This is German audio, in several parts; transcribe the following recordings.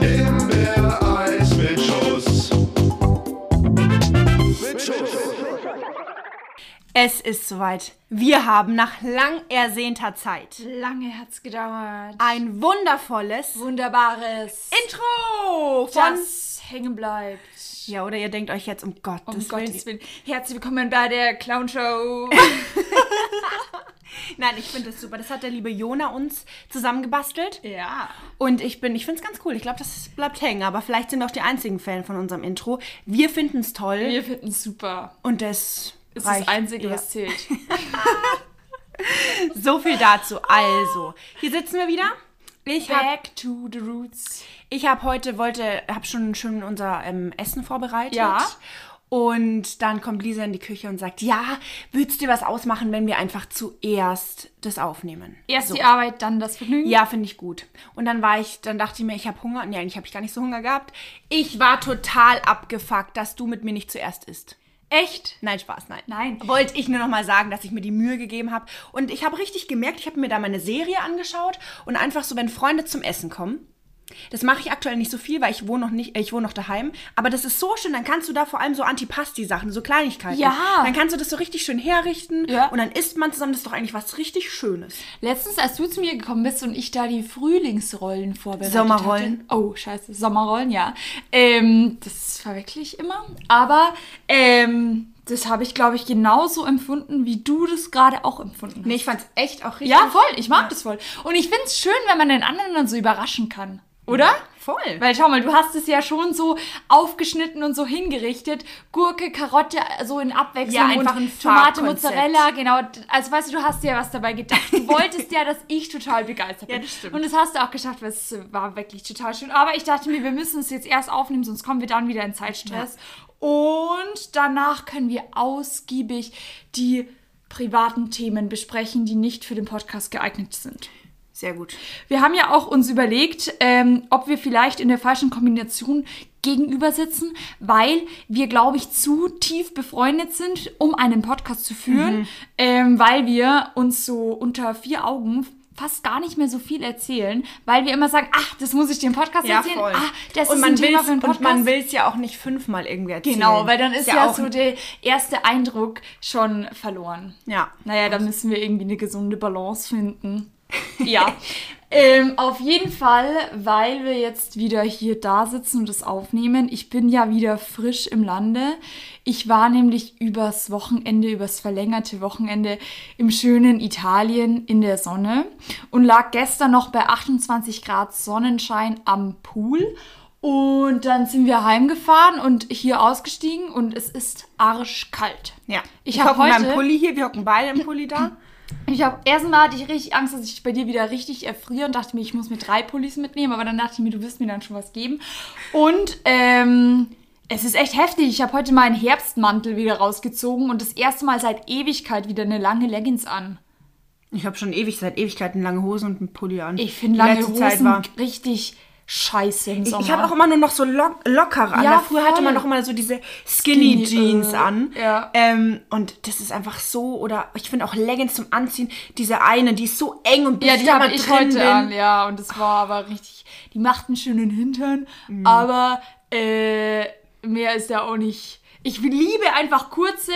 Himbeereis mit Schuss. Mit Schuss. Es ist soweit. Wir haben nach lang ersehnter Zeit Lange hat's gedauert. ein wundervolles Wunderbares. Intro von... das hängen bleibt. Ja, oder ihr denkt euch jetzt, um Gottes, Um Willen. Gottes Willen. Herzlich willkommen bei der Clown Show. Nein, ich finde das super. Das hat der liebe Jona uns zusammengebastelt. ja. Und ich bin, ich finde es ganz cool. Ich glaube, das bleibt hängen. Aber vielleicht sind wir auch die einzigen Fan von unserem Intro. Wir finden es toll. Wir finden es super. und das Ist reicht. das Einzige, Ja. was zählt. So viel dazu. Also, hier sitzen wir wieder. Ich habe Back to the roots. ich hab heute, wollte, habe schon, schon unser ähm, Essen vorbereitet. Ja. Und dann kommt Lisa in die Küche und sagt, ja, würdest dir was ausmachen, wenn wir einfach zuerst das aufnehmen? Erst So. die Arbeit, dann das Vergnügen. Ja, finde ich gut. Und dann war ich, dann dachte ich mir, ich habe Hunger. Nee, eigentlich habe ich gar nicht so Hunger gehabt. Ich war total abgefuckt, dass du mit mir nicht zuerst isst. Echt? Nein, Spaß, nein. Nein. Wollte ich nur noch mal sagen, dass ich mir die Mühe gegeben habe. Und ich habe richtig gemerkt, ich habe mir da meine Serie angeschaut und einfach so, wenn Freunde zum Essen kommen, das mache ich aktuell nicht so viel, weil ich wohne noch nicht, äh, ich wohne noch daheim. Aber das ist so schön, dann kannst du da vor allem so Antipasti-Sachen, so Kleinigkeiten. Ja. Dann kannst du das so richtig schön herrichten Ja. und dann isst man zusammen. Das ist doch eigentlich was richtig Schönes. Letztens, als du zu mir gekommen bist und ich da die Frühlingsrollen vorbereitet Sommerrollen. Hatte. Oh, scheiße, Sommerrollen, ja. Ähm, das verwechsel ich immer. Aber ähm, das habe ich, glaube ich, genauso empfunden, wie du das gerade auch empfunden hast. Nee, ich fand's echt auch richtig. Ja, voll. Ich mag das voll. Und ich finde es schön, wenn man den anderen dann so überraschen kann. Oder? Voll. Weil schau mal, du hast es ja schon so aufgeschnitten und so hingerichtet. Gurke, Karotte, so in Abwechslung. Ja, einfach ein Tomate. Mozzarella, genau. Also weißt du, du hast dir was dabei gedacht. Du wolltest ja, dass ich total begeistert bin. Ja, das stimmt. Und das hast du auch geschafft, weil es war wirklich total schön. Aber ich dachte mir, wir müssen es jetzt erst aufnehmen, sonst kommen wir dann wieder in Zeitstress. Und danach können wir ausgiebig die privaten Themen besprechen, die nicht für den Podcast geeignet sind. Sehr gut. Wir haben ja auch uns überlegt, ähm, ob wir vielleicht in der falschen Kombination gegenüber sitzen, weil wir, glaube ich, zu tief befreundet sind, um einen Podcast zu führen, ähm, weil wir uns so unter vier Augen fast gar nicht mehr so viel erzählen, weil wir immer sagen, ach, das muss ich dir im Podcast Ja, erzählen, voll. ah, das und ist man ein Thema für einen Und Podcast. man will es ja auch nicht fünfmal irgendwie erzählen. Genau, weil dann ist, ja, auch so der erste Eindruck schon verloren. Ja. Naja, da müssen wir irgendwie eine gesunde Balance finden. Ja. ähm, auf jeden Fall, weil wir jetzt wieder hier da sitzen und das aufnehmen. Ich bin ja wieder frisch im Lande. Ich war nämlich übers Wochenende, übers verlängerte Wochenende im schönen Italien in der Sonne und lag gestern noch bei 28 Grad Sonnenschein am Pool. Und dann sind wir heimgefahren und hier ausgestiegen und es ist arschkalt. Ja. Ich Ich, hab hocke in meinem heute- Pulli hier, wir hocken beide im Pulli da. Ich habe erstmal hatte ich richtig Angst, dass ich bei dir wieder richtig erfriere und dachte mir, ich muss mir drei Pullis mitnehmen, aber dann dachte ich mir, du wirst mir dann schon was geben. Und ähm, es ist echt heftig. Ich habe heute meinen Herbstmantel wieder rausgezogen und das erste Mal seit Ewigkeit wieder eine lange Leggings an. Ich habe schon ewig, seit Ewigkeiten lange Hosen und einen Pulli an. Ich finde lange Hosen richtig scheiße im Ich, Sommer. ich habe auch immer nur noch so lock, lockere an. Ja, Ja, Früher hatte man doch immer so diese Skinny, Skinny, Jeans äh, an. ja. Ähm, und das ist einfach so, oder ich finde auch Leggings zum Anziehen, diese eine, die ist so eng und bis ja, ich die da mal ich drin heute bin. an, ja. Und das war aber richtig. Die macht einen schönen Hintern, Mhm. aber äh, mehr ist da auch nicht. Ich liebe einfach kurze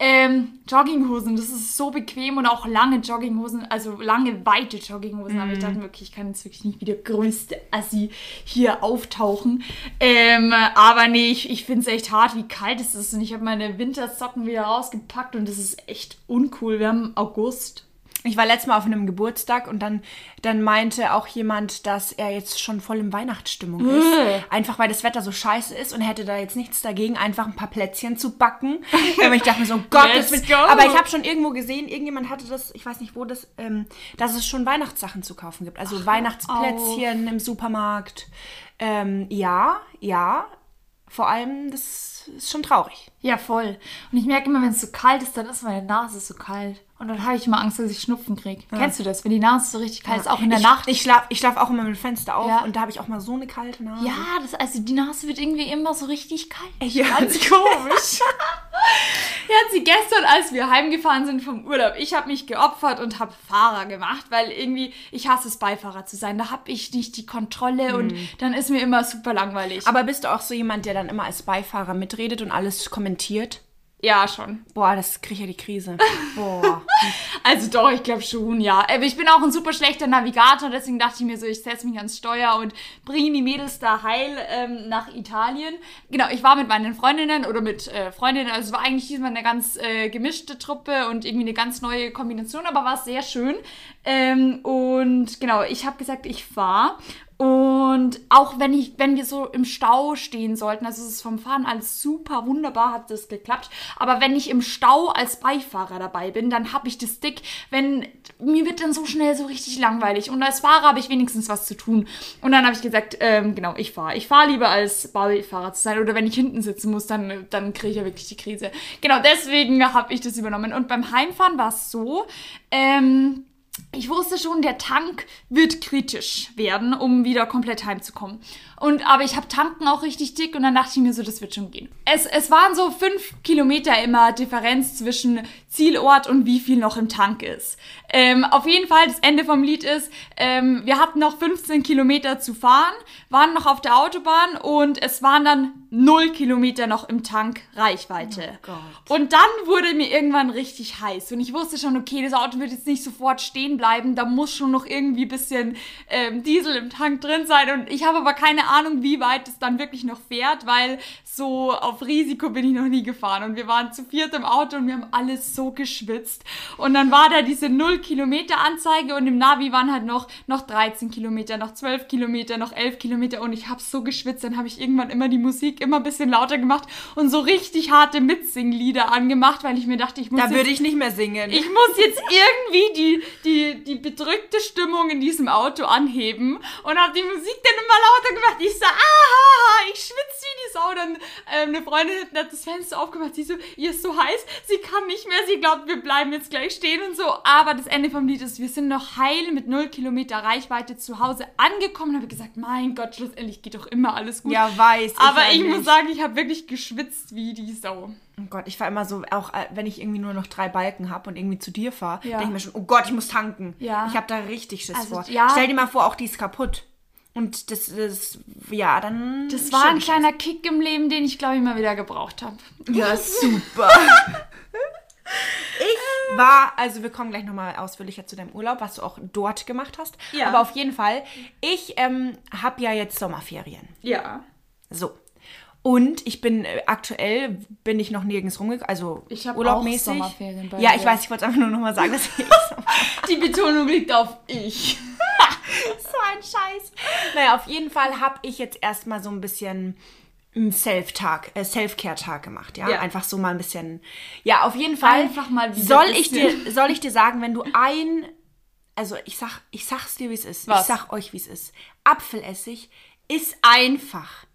ähm, Jogginghosen. Das ist so bequem und auch lange Jogginghosen, also lange, weite Jogginghosen. Aber ich Mhm. dachte okay, ich kann jetzt wirklich nicht wie der größte Assi hier auftauchen. Ähm, aber nee, ich, ich finde es echt hart, wie kalt es ist. Und ich habe meine Wintersocken wieder rausgepackt und das ist echt uncool. Wir haben August. Ich war letztes Mal auf einem Geburtstag und dann, dann meinte auch jemand, dass er jetzt schon voll in Weihnachtsstimmung ist. Äh. Einfach weil das Wetter so scheiße ist und hätte da jetzt nichts dagegen, einfach ein paar Plätzchen zu backen. Aber ich dachte mir so, um Gottes Let's Willen. go. Aber ich habe schon irgendwo gesehen, irgendjemand hatte das, ich weiß nicht wo das, ähm, dass es schon Weihnachtssachen zu kaufen gibt. Also Weihnachtsplätzchen im Supermarkt. Ähm, ja, ja. Vor allem, das ist schon traurig. Ja, voll. Und ich merke immer, wenn es so kalt ist, dann ist meine Nase so kalt. Und dann habe ich immer Angst, dass ich Schnupfen kriege. Kennst du das? Wenn die Nase so richtig kalt ist, auch in der ich, Nacht. Ich schlafe ich schlaf auch immer mit dem Fenster auf Ja. und da habe ich auch mal so eine kalte Nase. ja, das, also die Nase wird irgendwie immer so richtig kalt. Ja, Ganz komisch. Herzi, gestern, als wir heimgefahren sind vom Urlaub, ich habe mich geopfert und habe Fahrer gemacht, weil irgendwie, ich hasse es, Beifahrer zu sein. Da habe ich nicht die Kontrolle und dann ist mir immer super langweilig. Aber bist du auch so jemand, der dann immer als Beifahrer mitredet und alles kommentiert? Ja, schon. Boah, das kriege ich ja die Krise. Boah. Also doch, ich glaube schon, ja. Aber ich bin auch ein super schlechter Navigator, deswegen dachte ich mir so, ich setze mich ans Steuer und bringe die Mädels da heil ähm, nach Italien. Genau, ich war mit meinen Freundinnen oder mit äh, Freundinnen, also es war eigentlich diesmal eine ganz äh, gemischte Truppe und irgendwie eine ganz neue Kombination, aber war sehr schön. Ähm, und genau, ich habe gesagt, ich fahre. Und auch wenn ich, wenn wir so im Stau stehen sollten, also es ist vom Fahren alles super wunderbar, hat das geklappt. Aber wenn ich im Stau als Beifahrer dabei bin, dann habe ich das dick, wenn mir wird dann so schnell so richtig langweilig. Und als Fahrer habe ich wenigstens was zu tun. Und dann habe ich gesagt, ähm, genau, ich fahre. Ich fahre lieber als Beifahrer zu sein. Oder wenn ich hinten sitzen muss, dann, dann kriege ich ja wirklich die Krise. Genau, deswegen habe ich das übernommen. Und beim Heimfahren war es so, ähm, ich wusste schon, der Tank wird kritisch werden, um wieder komplett heimzukommen. Und aber ich habe Tanken auch richtig dick und dann dachte ich mir so, das wird schon gehen. Es, es waren so fünf Kilometer immer Differenz zwischen Zielort und wie viel noch im Tank ist. Ähm, auf jeden Fall, das Ende vom Lied ist, ähm, wir hatten noch 15 Kilometer zu fahren, waren noch auf der Autobahn und es waren dann 0 Kilometer noch im Tank Reichweite. Oh und dann wurde mir irgendwann richtig heiß und ich wusste schon, okay, das Auto wird jetzt nicht sofort stehen bleiben, da muss schon noch irgendwie bisschen ähm, Diesel im Tank drin sein und ich habe aber keine Ahnung, wie weit es dann wirklich noch fährt, weil so auf Risiko bin ich noch nie gefahren und wir waren zu viert im Auto und wir haben alles so geschwitzt und dann war da diese 0 Kilometer Anzeige und im Navi waren halt noch, noch 13 Kilometer, noch 12 Kilometer, noch 11 Kilometer und ich habe so geschwitzt, dann habe ich irgendwann immer die Musik immer ein bisschen lauter gemacht und so richtig harte Mitsinglieder angemacht, weil ich mir dachte, ich muss Da jetzt- würde ich nicht mehr singen. ich muss jetzt irgendwie die, die, die bedrückte Stimmung in diesem Auto anheben und habe die Musik dann immer lauter gemacht. Ich so, ah, ich schwitze wie die Sau. Dann ähm, eine Freundin hat das Fenster aufgemacht. Sie so, ihr ist so heiß, sie kann nicht mehr. Sie glaubt, wir bleiben jetzt gleich stehen und so. Aber das Ende vom Lied ist, wir sind noch heil mit 0 Kilometer Reichweite zu Hause angekommen und habe gesagt, mein Gott, schlussendlich geht doch immer alles gut. ja, weiß. Ich Aber ich muss sagen, ich habe wirklich geschwitzt wie die Sau. Oh Gott, ich war immer so, auch äh, wenn ich irgendwie nur noch drei Balken habe und irgendwie zu dir fahre, Ja. denke ich mir schon, oh Gott, ich muss tanken. Ja. Ich habe da richtig Schiss Also, vor. ja. Stell dir mal vor, auch die ist kaputt. Und das ist, ja, dann. Das war ein ich kleiner Kick im Leben, den ich, glaube ich, mal wieder gebraucht habe. Ja, super. Ich war, also wir kommen gleich nochmal ausführlicher zu deinem Urlaub, was du auch dort gemacht hast. Ja. Aber auf jeden Fall, ich ähm, habe ja jetzt Sommerferien. Ja. So. Und ich bin äh, aktuell bin ich noch nirgends rumgekommen, also Ich urlaubmäßig. auch Sommerferien bei ja, dir. ich weiß, ich wollte es einfach nur nochmal sagen, dass ich Die Betonung liegt auf ich. so ein Scheiß. Naja, auf jeden Fall habe ich jetzt erstmal so ein bisschen einen Self-Tag, äh, Self-Care-Tag gemacht, ja? Ja. Einfach so mal ein bisschen. Ja, auf jeden Fall. Einfach mal wieder soll ich dir, soll ich dir sagen, wenn du ein, also ich sag, ich sag's dir, wie es ist. Was? Ich sag euch, wie es ist. Apfelessig ist einfach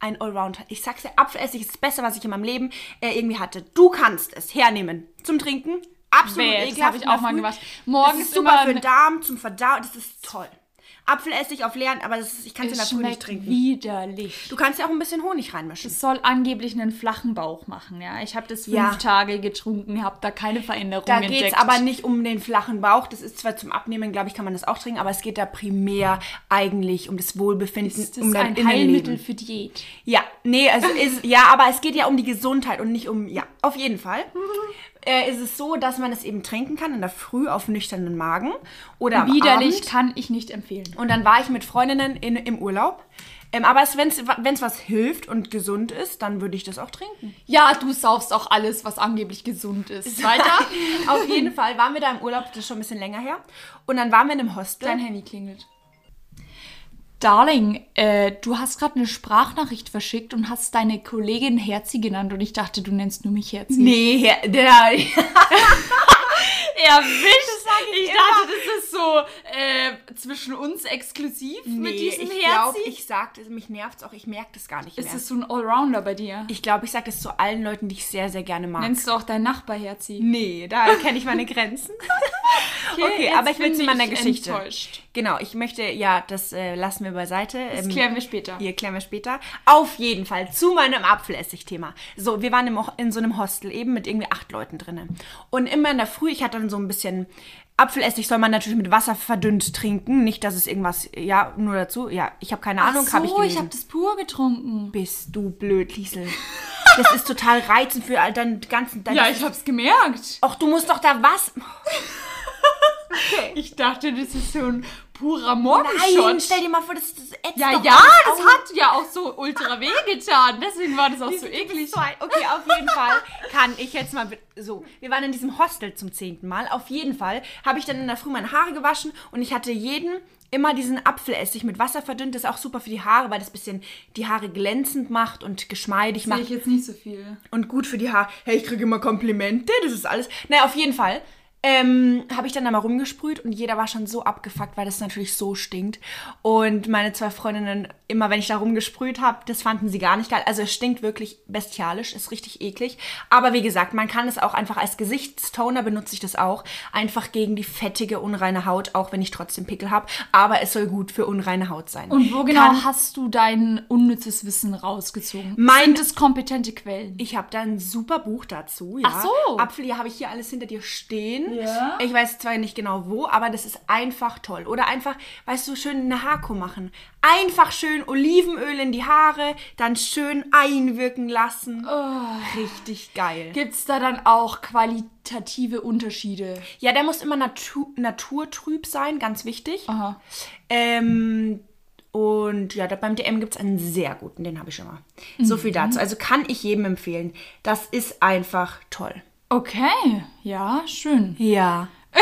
ein Allrounder. Ich sag's dir, Apfelessig ist das Beste, was ich in meinem Leben äh, irgendwie hatte. Du kannst es hernehmen zum Trinken. Absolut das ekelhaft hab ich in der auch mal gemacht. das Morgens ist super für den Darm, zum Verdauen. Das ist toll. Apfelessig auf leeren, aber das ich kann es in der Früh nicht trinken. widerlich. Du kannst ja auch ein bisschen Honig reinmischen. Es soll angeblich einen flachen Bauch machen, ja. Ich habe das fünf Ja. Tage getrunken, habe da keine Veränderung Da entdeckt. geht es aber nicht um den flachen Bauch. Das ist zwar zum Abnehmen, glaube ich, kann man das auch trinken, aber es geht da primär eigentlich um das Wohlbefinden, Ist das um dein ein Heilmittel Innenleben. für Diät? Ja, nee, also ist, ja, aber es geht ja um die Gesundheit und nicht um, ja, auf jeden Fall. Äh, ist es so, dass man es eben trinken kann in der Früh auf nüchternen Magen oder Widerlich Abend. kann ich nicht empfehlen. Und dann war ich mit Freundinnen in, im Urlaub. Ähm, aber wenn es was hilft und gesund ist, dann würde ich das auch trinken. Ja, du saufst auch alles, was angeblich gesund ist. Weiter. Auf jeden Fall waren wir da im Urlaub, das ist schon ein bisschen länger her. Und dann waren wir in einem Hostel. Dein Handy klingelt. Darling, äh, du hast gerade eine Sprachnachricht verschickt und hast deine Kollegin Herzi genannt und ich dachte, du nennst nur mich Herzi. Nee, der, Erwischt! ich ich dachte, das ist so äh, zwischen uns exklusiv mit nee, diesem ich Herzi. glaube, ich sag das, mich nervt's auch, ich merke das gar nicht mehr. ist es so ein Allrounder bei dir? ich glaube, ich sage das zu allen Leuten, die ich sehr, sehr gerne mag. Nennst du auch deinen Nachbar Herzi? nee, da kenne ich meine Grenzen. Okay, jetzt aber ich will bin zu meiner ich Geschichte. enttäuscht. Genau, ich möchte, ja, das äh, lassen wir beiseite. Das Ähm, klären wir später. Hier klären wir später. Auf jeden Fall zu meinem Apfelessig-Thema. So, wir waren im, in so einem Hostel eben mit irgendwie acht Leuten drinnen. Und immer in der Früh, ich hatte dann so ein bisschen Apfelessig soll man natürlich mit Wasser verdünnt trinken. Nicht, dass es irgendwas, ja, nur dazu. Ja, ich habe keine Ahnung, Ach habe ich so, gelesen. ich habe das pur getrunken. Bist du blöd, Liesel. Das ist total reizend für all deinen ganzen... Dein, Ja, ich hab's gemerkt. Ach, du musst doch da was... Ich dachte, das ist so ein purer Morgenshot. Nein, stell dir mal vor, das, das ätzt ja, ja, das hat ja auch so ultra weh getan. Deswegen war das auch so eklig. so ein- Okay, auf jeden Fall kann ich jetzt mal so. Wir waren in diesem Hostel zum zehnten Mal. Auf jeden Fall habe ich dann in der Früh meine Haare gewaschen und ich hatte jeden immer diesen Apfelessig mit Wasser verdünnt. Das ist auch super für die Haare, weil das bisschen die Haare glänzend macht und geschmeidig Sehe macht ich jetzt nicht so viel. und gut für die Haare. Hey, ich kriege immer Komplimente, das ist alles. Naja, auf jeden Fall. Ähm, habe ich dann da mal rumgesprüht und jeder war schon so abgefuckt, weil das natürlich so stinkt. Und meine zwei Freundinnen, immer wenn ich da rumgesprüht habe, das fanden sie gar nicht geil. Also es stinkt wirklich bestialisch, ist richtig eklig. Aber wie gesagt, man kann es auch einfach als Gesichtstoner benutze ich das auch. Einfach gegen die fettige, unreine Haut, auch wenn ich trotzdem Pickel habe. Aber es soll gut für unreine Haut sein. Und wo genau Kann- hast du dein unnützes Wissen rausgezogen? Mein- Sind es kompetente Quellen? Ich habe da ein super Buch dazu. Ja. Ach so. Apfel, ja, habe ich hier alles hinter dir stehen. Ja. Ich weiß zwar nicht genau wo, aber das ist einfach toll. Oder einfach, weißt du, schön eine Haarkur machen. Einfach schön Olivenöl in die Haare, dann schön einwirken lassen. Oh. Richtig geil. Gibt es da dann auch qualitative Unterschiede? Ja, der muss immer natu naturtrüb sein, ganz wichtig. Aha. Ähm, und ja, beim DM gibt es einen sehr guten, den habe ich schon mal. So viel dazu. Also kann ich jedem empfehlen. Das ist einfach toll. Okay, ja, schön. Ja. so,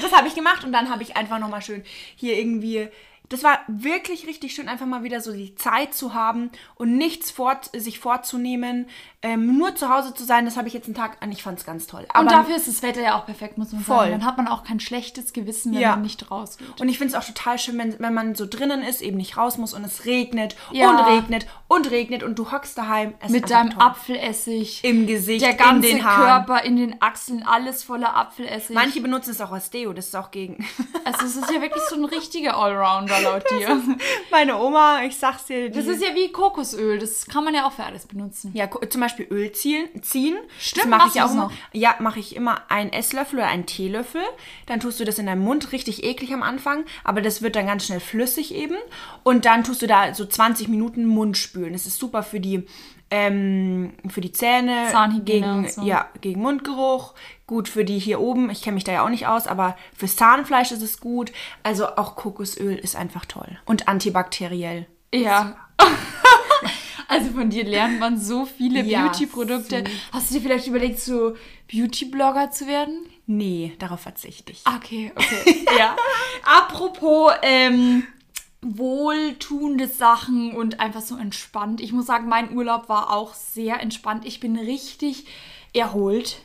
das habe ich gemacht und dann habe ich einfach nochmal schön hier irgendwie. Das war wirklich richtig schön, einfach mal wieder so die Zeit zu haben und nichts fort, sich vorzunehmen, ähm, nur zu Hause zu sein. Das habe ich jetzt einen Tag an. Ich fand es ganz toll. Aber Und dafür ist das Wetter ja auch perfekt, muss man Voll. sagen. Dann hat man auch kein schlechtes Gewissen, wenn Ja. man nicht rausgeht. Und ich finde es auch total schön, wenn, wenn man so drinnen ist, eben nicht raus muss und es regnet Ja. und regnet und regnet und du hockst daheim. Mit deinem toll. Apfelessig. im Gesicht, der ganze in den Haaren. Körper, in den Achseln, alles voller Apfelessig. Manche benutzen es auch als Deo, das ist auch gegen. also es ist ja wirklich so ein richtiger Allrounder laut dir. Meine Oma, ich sag's dir. Das ist ja wie Kokosöl, das kann man ja auch für alles benutzen. Ja, zum Beispiel Öl ziehen. ziehen. Stimmt, das mache machst ich auch noch? Ja, mache ich immer einen Esslöffel oder einen Teelöffel. Dann tust du das in deinem Mund, richtig eklig am Anfang, aber das wird dann ganz schnell flüssig eben. Und dann tust du da so 20 Minuten Mund spülen. Das ist super für die, ähm, für die Zähne, Zahnhygiene gegen, so. ja, gegen Mundgeruch. Gut für die hier oben. Ich kenne mich da ja auch nicht aus, aber fürs Zahnfleisch ist es gut. Also auch Kokosöl ist einfach toll. Und antibakteriell. Ja. Also von dir lernt man so viele Ja, Beauty-Produkte. Hast du dir vielleicht überlegt, so Beauty-Blogger zu werden? Nee, darauf verzichte ich. Okay, okay. ja. Apropos ähm, wohltuende Sachen und einfach so entspannt. Ich muss sagen, mein Urlaub war auch sehr entspannt. Ich bin richtig erholt.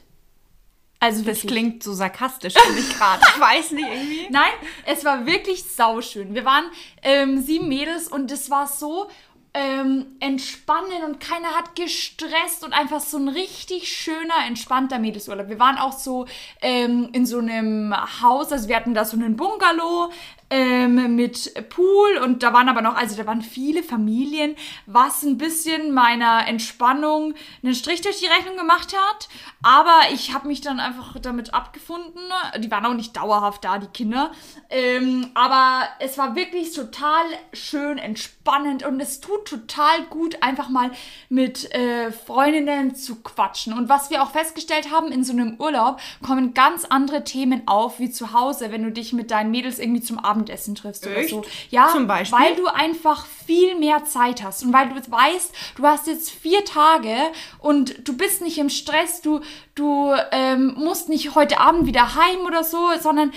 Also Das wirklich. klingt so sarkastisch für mich gerade. Ich weiß nicht irgendwie. Nein, es war wirklich sauschön. Wir waren ähm, sieben Mädels und es war so ähm, entspannend und keiner hat gestresst und einfach so ein richtig schöner, entspannter Mädelsurlaub. Wir waren auch so ähm, in so einem Haus, also wir hatten da so einen Bungalow ähm, mit Pool und da waren aber noch, also da waren viele Familien, was ein bisschen meiner Entspannung einen Strich durch die Rechnung gemacht hat. Aber ich habe mich dann einfach damit abgefunden. Die waren auch nicht dauerhaft da, die Kinder. Ähm, aber es war wirklich total schön, entspannend und es tut total gut, einfach mal mit äh, Freundinnen zu quatschen. Und was wir auch festgestellt haben, in so einem Urlaub kommen ganz andere Themen auf, wie zu Hause, wenn du dich mit deinen Mädels irgendwie zum Abendessen triffst Echt? oder so. Ja, Zum Beispiel? weil du einfach viel mehr Zeit hast und weil du weißt, du hast jetzt vier Tage und du bist nicht im Stress, du, du ähm, musst nicht heute Abend wieder heim oder so, sondern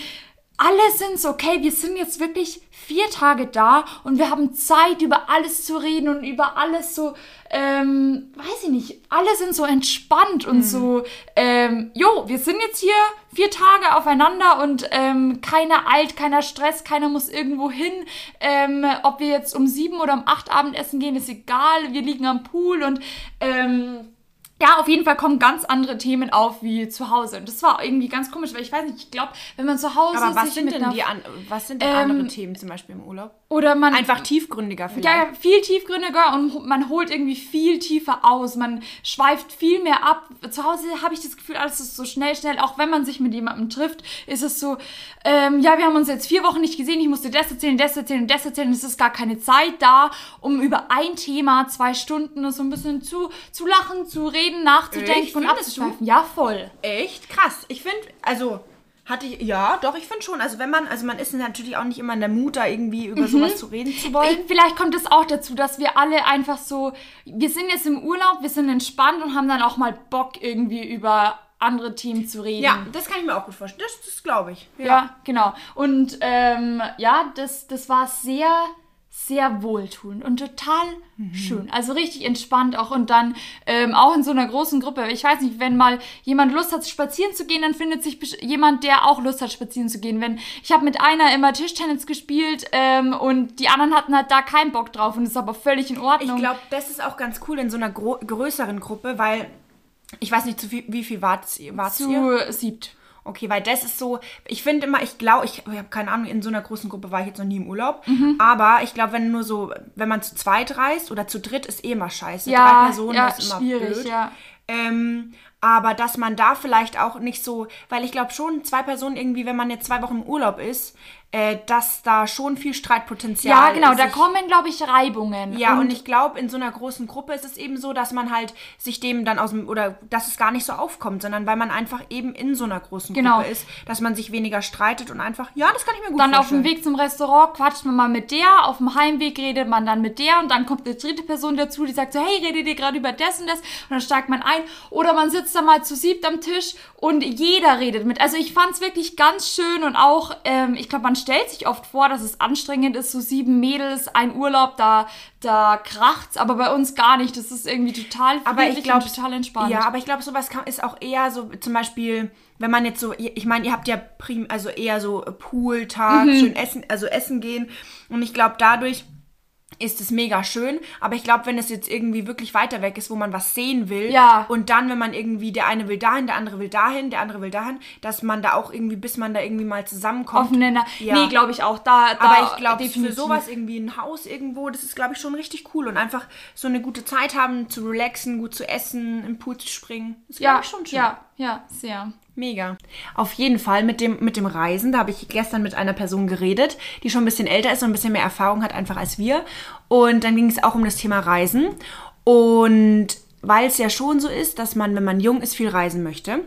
alle sind so, okay, wir sind jetzt wirklich vier Tage da und wir haben Zeit, über alles zu reden und über alles so, ähm, weiß ich nicht, alle sind so entspannt und so, ähm, jo, wir sind jetzt hier vier Tage aufeinander und ähm, keiner eilt, keiner Stress, keiner muss irgendwo hin. Ähm, ob wir jetzt um sieben oder um acht Abendessen gehen, ist egal, wir liegen am Pool und ähm, ja, auf jeden Fall kommen ganz andere Themen auf wie zu Hause. Und das war irgendwie ganz komisch, weil ich weiß nicht, ich glaube, wenn man zu Hause Aber was sind denn die an, was sind denn Ähm, andere Themen zum Beispiel im Urlaub? Oder man Einfach tiefgründiger vielleicht. ja, ja, viel tiefgründiger und man holt irgendwie viel tiefer aus. Man schweift viel mehr ab. Zu Hause habe ich das Gefühl, alles ist so schnell, schnell. Auch wenn man sich mit jemandem trifft, ist es so, ähm, ja, wir haben uns jetzt vier Wochen nicht gesehen. Ich musste das erzählen, das erzählen und das erzählen. Es ist gar keine Zeit da, um über ein Thema zwei Stunden so ein bisschen zu, zu lachen, zu reden, nachzudenken Echt? und Findest abzuschweifen. Ja, voll. Echt krass. Ich finde, also hatte ich, ja, doch, ich finde schon. Also wenn man, also man ist natürlich auch nicht immer in der Mut, da irgendwie über sowas zu reden zu wollen. Ich, vielleicht kommt es auch dazu, dass wir alle einfach so, wir sind jetzt im Urlaub, wir sind entspannt und haben dann auch mal Bock irgendwie über andere Themen zu reden. ja, das kann ich mir auch gut vorstellen. Das, das glaube ich. Ja, genau. Und ähm, ja, das, das war sehr, sehr wohltuend und total schön. Also richtig entspannt auch und dann ähm, auch in so einer großen Gruppe. Ich weiß nicht, wenn mal jemand Lust hat, spazieren zu gehen, dann findet sich jemand, der auch Lust hat, spazieren zu gehen. Wenn ich habe mit einer immer Tischtennis gespielt ähm, und die anderen hatten halt da keinen Bock drauf und ist aber völlig in Ich Ordnung. glaube, das ist auch ganz cool in so einer größeren Gruppe, weil ich weiß nicht, zu viel, wie viel wart ihr? zu siebt. Okay, weil das ist so, ich finde immer, ich glaube, ich, ich habe keine Ahnung, in so einer großen Gruppe war ich jetzt noch nie im Urlaub, Mhm. aber ich glaube, wenn nur so, wenn man zu zweit reist oder zu dritt, ist eh immer scheiße. Ja, Drei Personen ja, ist immer schwierig, blöd. ja. Ähm, aber dass man da vielleicht auch nicht so, weil ich glaube schon, zwei Personen irgendwie, wenn man jetzt zwei Wochen im Urlaub ist, äh, dass da schon viel Streitpotenzial Ja, genau, da kommen, glaube ich, Reibungen. ja, und, ich glaube, in so einer großen Gruppe ist es eben so, dass man halt sich dem dann aus dem, oder dass es gar nicht so aufkommt, sondern weil man einfach eben in so einer großen Genau. Gruppe ist, dass man sich weniger streitet und einfach, ja, das kann ich mir gut Dann auf vorstellen. dem Weg zum Restaurant quatscht man mal mit der, auf dem Heimweg redet man dann mit der und dann kommt eine dritte Person dazu, die sagt so, hey, redet ihr gerade über das und das? Und dann steigt man ein. Oder man sitzt da mal zu siebt am Tisch und jeder redet mit. Also ich fand es wirklich ganz schön und auch, ähm, ich glaube, man stellt sich oft vor, dass es anstrengend ist, so sieben Mädels, ein Urlaub, da, da kracht's, aber bei uns gar nicht. Das ist irgendwie total aber ich und total entspannt. Ja, aber ich glaube, sowas kann, ist auch eher so, zum Beispiel, wenn man jetzt so, ich meine, ihr habt ja prim, also eher so Pooltag, Mhm. schön essen, also essen gehen. Und ich glaube, dadurch ist es mega schön. Aber ich glaube, wenn es jetzt irgendwie wirklich weiter weg ist, wo man was sehen will, Ja. und dann, wenn man irgendwie, der eine will dahin, der andere will dahin, der andere will dahin, dass man da auch irgendwie, bis man da irgendwie mal zusammenkommt. Offener. Ja. Nee, glaube ich auch. Da, da Aber ich glaube, für sowas irgendwie ein Haus irgendwo, das ist, glaube ich, schon richtig cool. Und einfach so eine gute Zeit haben, zu relaxen, gut zu essen, im Pool zu springen. Das Ja, glaube ich schon schön. ja, ja, sehr. Mega. Auf jeden Fall mit dem, mit dem Reisen, da habe ich gestern mit einer Person geredet, die schon ein bisschen älter ist und ein bisschen mehr Erfahrung hat einfach als wir. Und dann ging es auch um das Thema Reisen. Und weil es ja schon so ist, dass man, wenn man jung ist, viel reisen möchte.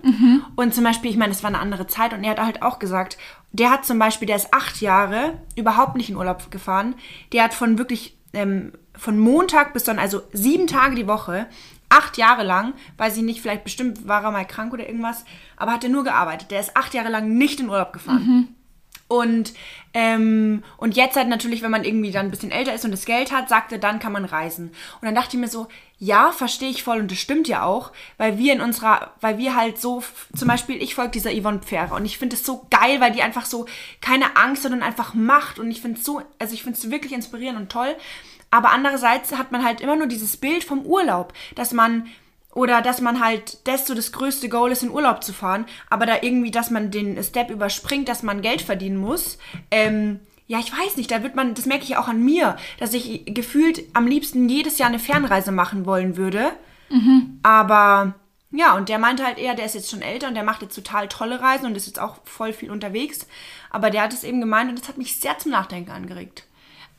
Und zum Beispiel, ich meine, es war eine andere Zeit und er hat halt auch gesagt, der hat zum Beispiel, der ist acht Jahre überhaupt nicht in Urlaub gefahren. Der hat von wirklich, ähm, von Montag bis dann, also sieben Tage die Woche, acht Jahre lang, weiß ich nicht, vielleicht bestimmt war er mal krank oder irgendwas, aber hat er nur gearbeitet. Der ist acht Jahre lang nicht in Urlaub gefahren. Und, ähm, und jetzt halt natürlich, wenn man irgendwie dann ein bisschen älter ist und das Geld hat, sagt er, dann kann man reisen. Und dann dachte ich mir so, ja, verstehe ich voll und das stimmt ja auch, weil wir in unserer, weil wir halt so, zum Beispiel, ich folge dieser Yvonne Pfähre und ich finde es so geil, weil die einfach so keine Angst, sondern einfach macht und ich finde es so, also ich finde es wirklich inspirierend und toll. Aber andererseits hat man halt immer nur dieses Bild vom Urlaub, dass man oder dass man halt das so das größte Goal ist, in Urlaub zu fahren, aber da irgendwie, dass man den Step überspringt, dass man Geld verdienen muss. Ähm, ja, ich weiß nicht, da wird man, das merke ich auch an mir, dass ich gefühlt am liebsten jedes Jahr eine Fernreise machen wollen würde. Aber ja, und der meinte halt eher, der ist jetzt schon älter und der macht jetzt total tolle Reisen und ist jetzt auch voll viel unterwegs. Aber der hat es eben gemeint und das hat mich sehr zum Nachdenken angeregt.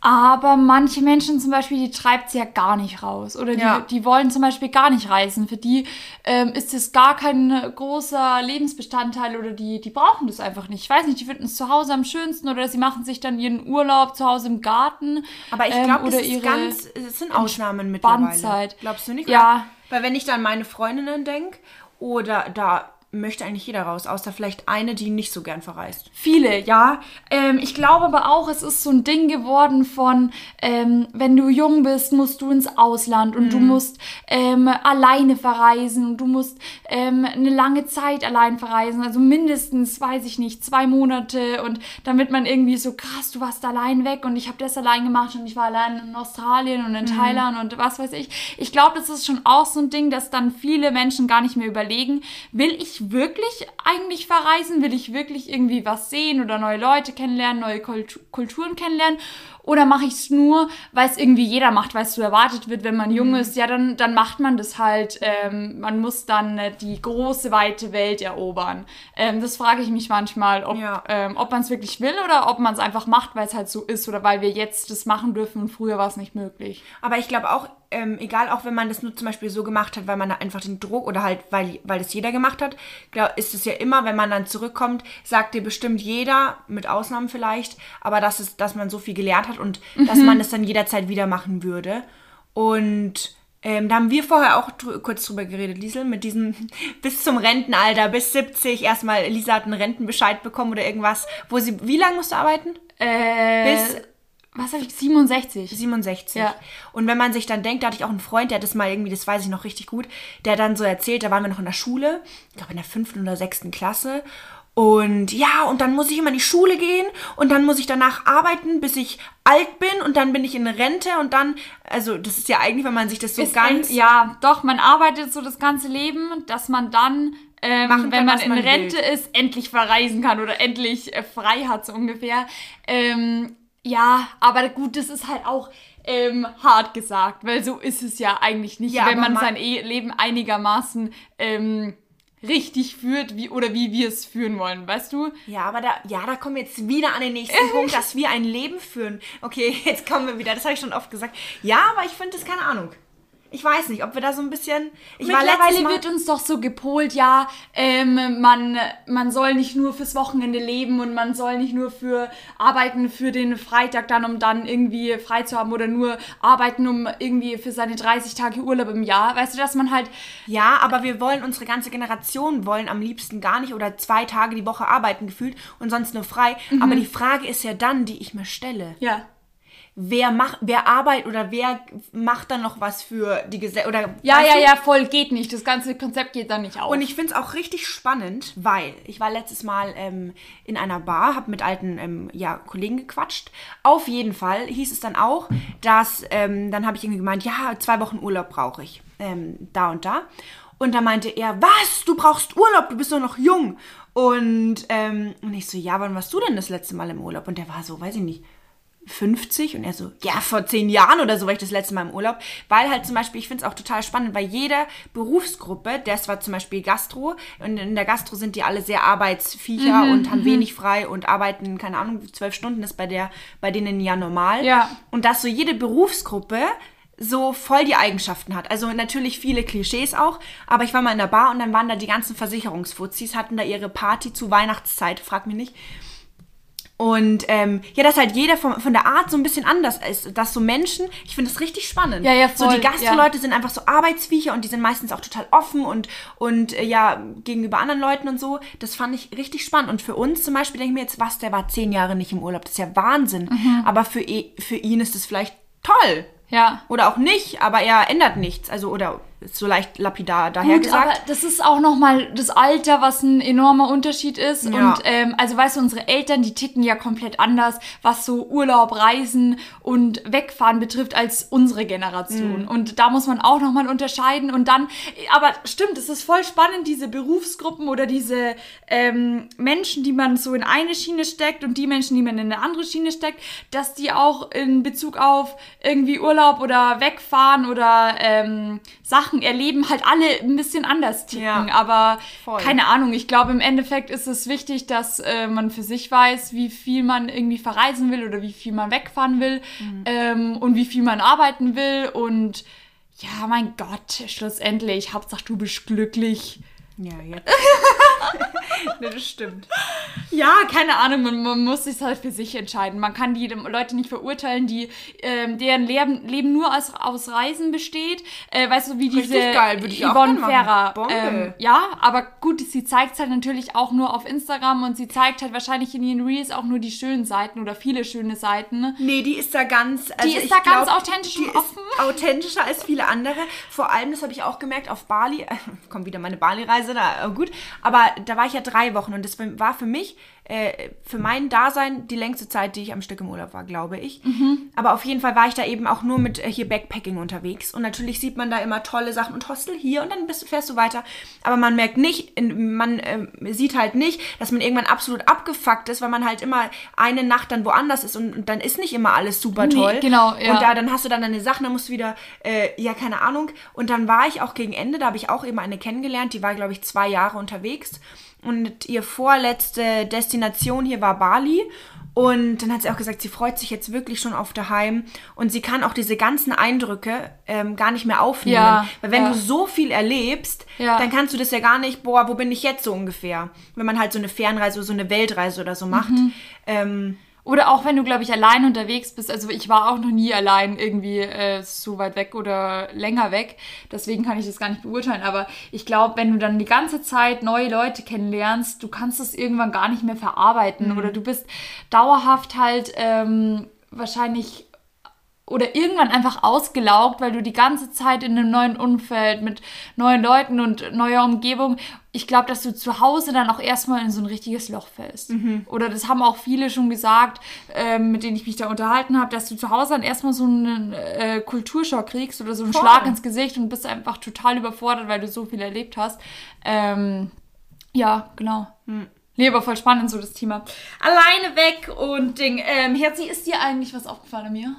Aber manche Menschen zum Beispiel, die treibt es ja gar nicht raus. Oder die, Ja. die wollen zum Beispiel gar nicht reisen. Für die ähm, ist es gar kein großer Lebensbestandteil oder die, die brauchen das einfach nicht. Ich weiß nicht, die finden es zu Hause am schönsten oder sie machen sich dann ihren Urlaub zu Hause im Garten. Aber ich ähm, glaube, das oder ist ganz, es sind Ausnahmen mittlerweile. Entspanntzeit. Glaubst du nicht? Ja. Weil wenn ich da an meine Freundinnen denke oder da möchte eigentlich jeder raus, außer vielleicht eine, die nicht so gern verreist. Viele, ja. Ähm, ich glaube aber auch, es ist so ein Ding geworden von, ähm, wenn du jung bist, musst du ins Ausland und du musst ähm, alleine verreisen und du musst ähm, eine lange Zeit allein verreisen. Also mindestens, weiß ich nicht, zwei Monate und damit man irgendwie so krass, du warst allein weg und ich habe das allein gemacht und ich war allein in Australien und in Thailand und was weiß ich. Ich glaube, das ist schon auch so ein Ding, dass dann viele Menschen gar nicht mehr überlegen, will ich wirklich eigentlich verreisen? Will ich wirklich irgendwie was sehen oder neue Leute kennenlernen, neue Kultu- Kulturen kennenlernen? Oder mache ich es nur, weil es irgendwie jeder macht, weil es so erwartet wird, wenn man Mhm. jung ist? Ja, dann, dann macht man das halt. Ähm, man muss dann äh, die große, weite Welt erobern. Ähm, das frage ich mich manchmal, ob, Ja. ähm, ob man es wirklich will oder ob man es einfach macht, weil es halt so ist oder weil wir jetzt das machen dürfen und früher war es nicht möglich. Aber ich glaube auch, ähm, egal, auch wenn man das nur zum Beispiel so gemacht hat, weil man da einfach den Druck oder halt, weil, weil das jeder gemacht hat, glaub, ist es ja immer, wenn man dann zurückkommt, sagt dir bestimmt jeder, mit Ausnahmen vielleicht, aber dass, es, dass man so viel gelernt hat und dass man es dann jederzeit wieder machen würde. Und ähm, da haben wir vorher auch drü kurz drüber geredet, Liesel, mit diesem bis zum Rentenalter, bis 70, erstmal, Lisa hat einen Rentenbescheid bekommen oder irgendwas, wo sie, wie lange musst du arbeiten? Äh, Bis- was habe ich? 67. 67. Ja. Und wenn man sich dann denkt, da hatte ich auch einen Freund, der hat das mal irgendwie, das weiß ich noch richtig gut, der dann so erzählt, da waren wir noch in der Schule, ich glaube in der fünften oder sechsten Klasse. Und ja, und dann muss ich immer in die Schule gehen und dann muss ich danach arbeiten, bis ich alt bin und dann bin ich in Rente und dann, also das ist ja eigentlich, wenn man sich das so ist ganz... ein, ja, doch, man arbeitet so das ganze Leben, dass man dann, ähm, Machen kann, wenn man in man Rente will. ist, endlich verreisen kann oder endlich äh, frei hat, so ungefähr. Ähm, ja, aber gut, das ist halt auch ähm, hart gesagt, weil so ist es ja eigentlich nicht, Ja, wenn man ma- sein e Leben einigermaßen ähm, richtig führt, wie oder wie wir es führen wollen, weißt du? Ja, aber da, ja, da kommen wir jetzt wieder an den nächsten Punkt, dass wir ein Leben führen. Okay, jetzt kommen wir wieder, das habe ich schon oft gesagt. Ja, aber ich finde das keine Ahnung. Ich weiß nicht, ob wir da so ein bisschen. Ich Mittlerweile wird uns doch so gepolt, ja, ähm, man, man soll nicht nur fürs Wochenende leben und man soll nicht nur für arbeiten für den Freitag dann, um dann irgendwie frei zu haben oder nur arbeiten, um irgendwie für seine 30 Tage Urlaub im Jahr. Weißt du, dass man halt, Ja, aber wir wollen, unsere ganze Generation wollen am liebsten gar nicht oder zwei Tage die Woche arbeiten gefühlt und sonst nur frei. Mhm. Aber die Frage ist ja dann, die ich mir stelle. ja. Wer macht, wer arbeitet oder wer macht dann noch was für die Gesellschaft? Oder Ja, ja, ja, voll geht nicht. Das ganze Konzept geht dann nicht auf. Und ich finde es auch richtig spannend, weil ich war letztes Mal ähm, in einer Bar, habe mit alten ähm, ja, Kollegen gequatscht. Auf jeden Fall hieß es dann auch, dass, ähm, dann habe ich irgendwie gemeint, ja, zwei Wochen Urlaub brauche ich, ähm, da und da. Und da meinte er, was, du brauchst Urlaub, du bist doch noch jung. Und, ähm, und ich so, ja, wann warst du denn das letzte Mal im Urlaub? Und der war so, weiß ich nicht, 50 und er so, ja, vor zehn Jahren oder so war ich das letzte Mal im Urlaub. Weil halt zum Beispiel, ich finde es auch total spannend, weil jede Berufsgruppe, das war zum Beispiel Gastro, und in der Gastro sind die alle sehr Arbeitsviecher und haben wenig frei und arbeiten, keine Ahnung, zwölf Stunden ist bei der, bei denen ja normal. Ja. Und dass so jede Berufsgruppe so voll die Eigenschaften hat. Also natürlich viele Klischees auch, aber ich war mal in der Bar und dann waren da die ganzen Versicherungsfuzis, hatten da ihre Party zu Weihnachtszeit, frag mich nicht. Und ähm, ja, dass halt jeder von, von der Art so ein bisschen anders ist. Dass so Menschen, ich finde das richtig spannend. Ja, ja, So voll, die Gastroleute sind einfach so Arbeitsviecher und die sind meistens auch total offen und, und äh, ja, gegenüber anderen Leuten und so. Das fand ich richtig spannend. Und für uns zum Beispiel denke ich mir jetzt, was, der war zehn Jahre nicht im Urlaub. Das ist ja Wahnsinn. Mhm. Aber für, e- für ihn ist es vielleicht toll. ja. Oder auch nicht, aber er ändert nichts. Also, oder so leicht lapidar Gut, aber dahergesagt. das ist auch nochmal das Alter, was ein enormer Unterschied ist. Ja. Und ähm, also weißt du, unsere Eltern, die ticken ja komplett anders, was so Urlaub, Reisen und Wegfahren betrifft, als unsere Generation. Und da muss man auch nochmal unterscheiden. Und dann, aber stimmt, es ist voll spannend, diese Berufsgruppen oder diese ähm, Menschen, die man so in eine Schiene steckt und die Menschen, die man in eine andere Schiene steckt, dass die auch in Bezug auf irgendwie Urlaub oder Wegfahren oder ähm, Sachen erleben, halt alle ein bisschen anders ticken. Ja, aber voll. keine Ahnung, ich glaube im Endeffekt ist es wichtig, dass äh, man für sich weiß, wie viel man irgendwie verreisen will oder wie viel man wegfahren will Mhm. ähm, und wie viel man arbeiten will und ja, mein Gott, schlussendlich, Hauptsache du bist glücklich. Ja, jetzt. ne, das stimmt. Ja, keine Ahnung, man, man muss sich halt für sich entscheiden. Man kann die Leute nicht verurteilen, die ähm, deren Leben, Leben nur aus, aus Reisen besteht. Äh, weißt du, wie diese Richtig geil, würde ich auch Yvonne machen. Ferrer. Ähm, ja, aber gut, sie zeigt halt natürlich auch nur auf Instagram und sie zeigt halt wahrscheinlich in ihren Reels auch nur die schönen Seiten oder viele schöne Seiten. Nee, die ist da ganz. Also ist ich da ganz glaub, authentisch die und offen. Ist authentischer als viele andere. Vor allem, das habe ich auch gemerkt, auf Bali. Äh, kommt wieder meine Bali-Reise, da äh, gut. Aber da war ich ja drei Wochen und das war für mich, äh, für mein Dasein, die längste Zeit, die ich am Stück im Urlaub war, glaube ich. Mhm. Aber auf jeden Fall war ich da eben auch nur mit äh, hier Backpacking unterwegs. Und natürlich sieht man da immer tolle Sachen und Hostel hier und dann bist, fährst du weiter. Aber man merkt nicht, man äh, sieht halt nicht, dass man irgendwann absolut abgefuckt ist, weil man halt immer eine Nacht dann woanders ist und, und dann ist nicht immer alles super Nee, toll. genau, ja. Und da dann hast du dann deine Sachen, dann musst du wieder, äh, ja, keine Ahnung. Und dann war ich auch gegen Ende, da habe ich auch eben eine kennengelernt, die war, glaube ich, zwei Jahre unterwegs. Und ihr vorletzte Destination hier war Bali. Und dann hat sie auch gesagt, sie freut sich jetzt wirklich schon auf daheim. Und sie kann auch diese ganzen Eindrücke ähm, gar nicht mehr aufnehmen. Ja, Weil wenn ja. du so viel erlebst, Ja. dann kannst du das ja gar nicht, boah, wo bin ich jetzt so ungefähr? Wenn man halt so eine Fernreise, so eine Weltreise oder so macht. Mhm. Ähm, Oder auch wenn du, glaube ich, allein unterwegs bist. Also ich war auch noch nie allein irgendwie äh, so weit weg oder länger weg. Deswegen kann ich das gar nicht beurteilen. Aber ich glaube, wenn du dann die ganze Zeit neue Leute kennenlernst, du kannst das irgendwann gar nicht mehr verarbeiten. Oder du bist dauerhaft halt ähm, wahrscheinlich oder irgendwann einfach ausgelaugt, weil du die ganze Zeit in einem neuen Umfeld mit neuen Leuten und neuer Umgebung, ich glaube, dass du zu Hause dann auch erstmal in so ein richtiges Loch fällst. Oder das haben auch viele schon gesagt, ähm, mit denen ich mich da unterhalten habe, dass du zu Hause dann erstmal so einen äh, Kulturschock kriegst oder so einen Voll. Schlag ins Gesicht und bist einfach total überfordert, weil du so viel erlebt hast. Ähm, ja, genau. Nee, aber voll spannend so das Thema. Alleine weg und Ding. Ähm, Herzi, ist dir eigentlich was aufgefallen an mir?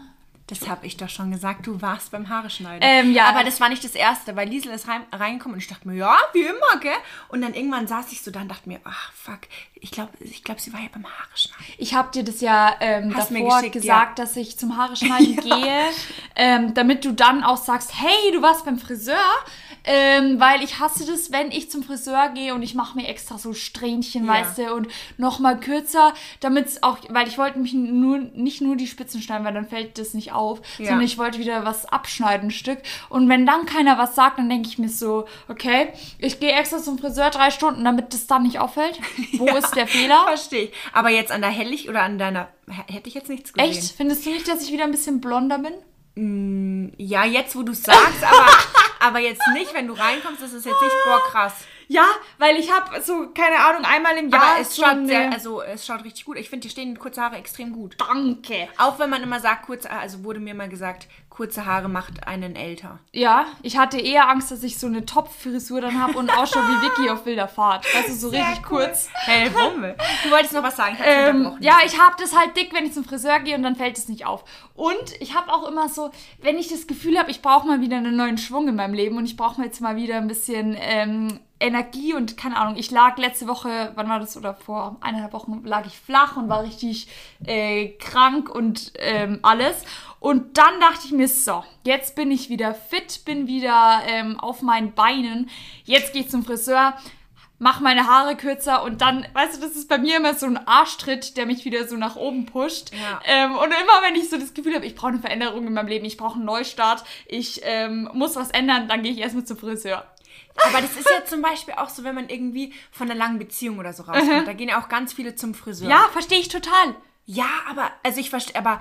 Das habe ich doch schon gesagt, du warst beim Haare schneiden. Ähm, ja. Aber das war nicht das Erste, weil Liesel ist rein, reingekommen und ich dachte mir, ja, wie immer, gell? Und dann irgendwann saß ich so da und dachte mir, ach, fuck, ich glaube, ich glaub, sie war ja beim Haare schneiden. Ich habe dir das ja ähm, Hast davor gesagt, dass ich zum Haare schneiden gehe, ähm, damit du dann auch sagst, hey, du warst beim Friseur, ähm, weil ich hasse das, wenn ich zum Friseur gehe und ich mache mir extra so Strähnchen, Ja. weißt du, und noch mal kürzer, damit es auch, weil ich wollte mich nur nicht nur die Spitzen schneiden, weil dann fällt das nicht auf, Ja. sondern ich wollte wieder was abschneiden, ein Stück. Und wenn dann keiner was sagt, dann denke ich mir so, okay, ich gehe extra zum Friseur drei Stunden, damit das dann nicht auffällt. Wo ist der Fehler? Verstehe ich. Aber jetzt an der Hellig oder an deiner, hätte ich jetzt nichts gesehen. Echt? Findest du nicht, dass ich wieder ein bisschen blonder bin? Ja, jetzt, wo du sagst, aber, aber jetzt nicht, wenn du reinkommst, ist es jetzt nicht, boah, krass. Ja, weil ich habe so, keine Ahnung, einmal im Jahr Aber es eine- sehr, also, es schaut richtig gut. Ich finde, die stehen kurze Haare extrem gut. Danke. Auch wenn man immer sagt, kurze, also wurde mir mal gesagt, kurze Haare macht einen älter. Ja, ich hatte eher Angst, dass ich so eine Topfrisur dann habe und ausschaue wie Vicky auf wilder Fahrt. Weißt du, so richtig kurz. Hey, Wummel. Du wolltest noch was sagen, ich Ähm, ja, ich habe das halt dick, wenn ich zum Friseur gehe und dann fällt es nicht auf. Und ich habe auch immer so, wenn ich das Gefühl habe, ich brauche mal wieder einen neuen Schwung in meinem Leben und ich brauche mal jetzt mal wieder ein bisschen ähm, Energie und keine Ahnung. Ich lag letzte Woche, wann war das oder vor eineinhalb Wochen lag ich flach und war richtig äh, krank und ähm, alles. Und dann dachte ich mir, so, jetzt bin ich wieder fit, bin wieder ähm, auf meinen Beinen. Jetzt gehe ich zum Friseur mach meine Haare kürzer und dann, weißt du, das ist bei mir immer so ein Arschtritt, der mich wieder so nach oben pusht. Ja. Ähm, und immer, wenn ich so das Gefühl habe, ich brauche eine Veränderung in meinem Leben, ich brauche einen Neustart, ich ähm, muss was ändern, dann gehe ich erstmal zum Friseur. Aber das ist ja zum Beispiel auch so, wenn man irgendwie von einer langen Beziehung oder so rauskommt. Da gehen ja auch ganz viele zum Friseur. Ja, verstehe ich total. Ja, aber, also ich verstehe, aber,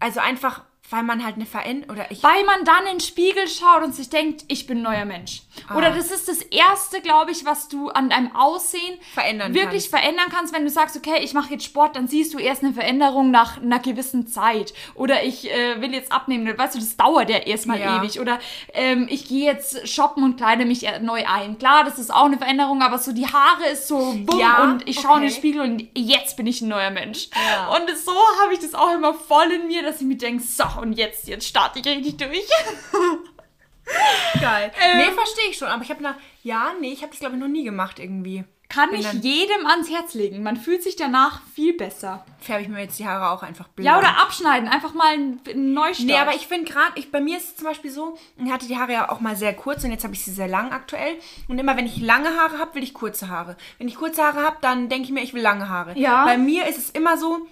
also einfach, weil man halt eine Veränderung, oder ich, Weil man dann in den Spiegel schaut und sich denkt, ich bin ein neuer Mensch. Ah. Oder das ist das Erste, glaube ich, was du an deinem Aussehen Verändern wirklich kannst. verändern kannst. Wenn du sagst, okay, ich mache jetzt Sport, dann siehst du erst eine Veränderung nach einer gewissen Zeit. Oder ich äh, will jetzt abnehmen. Weißt du, das dauert ja erstmal Ja. ewig. Oder ähm, ich gehe jetzt shoppen und kleide mich äh, neu ein. Klar, das ist auch eine Veränderung, aber so die Haare ist so bumm Ja, und ich schaue in den okay. Spiegel und jetzt bin ich ein neuer Mensch. Ja. Und so habe ich das auch immer voll in mir, dass ich mir denke, so, und jetzt, jetzt starte ich richtig durch. geil. Ähm. nee, verstehe ich schon, aber ich habe nach, ja, nee, ich habe das glaube ich noch nie gemacht irgendwie. kann Bin ich dann- jedem ans Herz legen. Man fühlt sich danach viel besser. Färbe ich mir jetzt die Haare auch einfach blond. Ja, oder abschneiden, einfach mal einen Neustart. Nee, aber ich finde gerade, ich, bei mir ist es zum Beispiel so, ich hatte die Haare ja auch mal sehr kurz und jetzt habe ich sie sehr lang aktuell. Und immer wenn ich lange Haare habe, will ich kurze Haare. Wenn ich kurze Haare habe, dann denke ich mir, ich will lange Haare. Ja. Bei mir ist es immer so,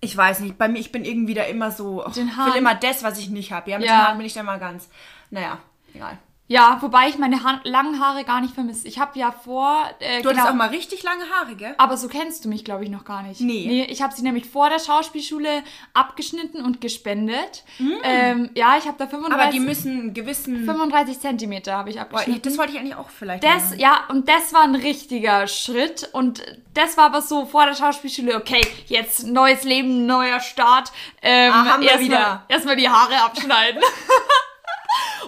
ich weiß nicht, bei mir, ich bin irgendwie da immer so, oh, ich will immer das, was ich nicht habe. Ja, mit Ja. den Haaren bin ich da mal ganz, naja, egal. Ja, wobei ich meine ha langen Haare gar nicht vermisse. Ich habe ja vor. Äh, Du hattest auch mal richtig lange Haare, gell? Aber so kennst du mich, glaube ich, noch gar nicht. Nee. Nee, ich habe sie nämlich vor der Schauspielschule abgeschnitten und gespendet. Ähm, ja, ich habe da 35, Mm. Aber die müssen einen gewissen... 35 Zentimeter habe ich abgeschnitten. das wollte ich eigentlich auch vielleicht Das, machen. ja, und das war ein richtiger Schritt. Und das war aber so vor der Schauspielschule, okay, jetzt neues Leben, neuer Start. Ähm, Ah, haben wir erstmal- wieder. Erstmal die Haare abschneiden.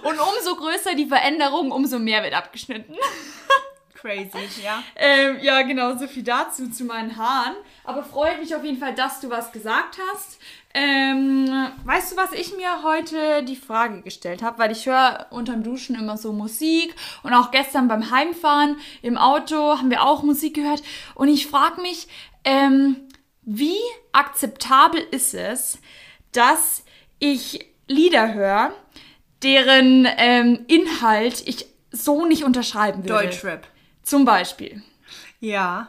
und umso größer die Veränderung, umso mehr wird abgeschnitten. Crazy, ja. Ähm, ja, genau, so viel dazu, zu meinen Haaren. Aber freut mich auf jeden Fall, dass du was gesagt hast. Ähm, weißt du, was ich mir heute die Frage gestellt habe? Weil ich höre unterm Duschen immer so Musik und auch gestern beim Heimfahren im Auto haben wir auch Musik gehört. Und ich frage mich, ähm, wie akzeptabel ist es, dass ich Lieder höre, deren ähm, Inhalt ich so nicht unterschreiben würde? Deutschrap. Zum Beispiel. Ja.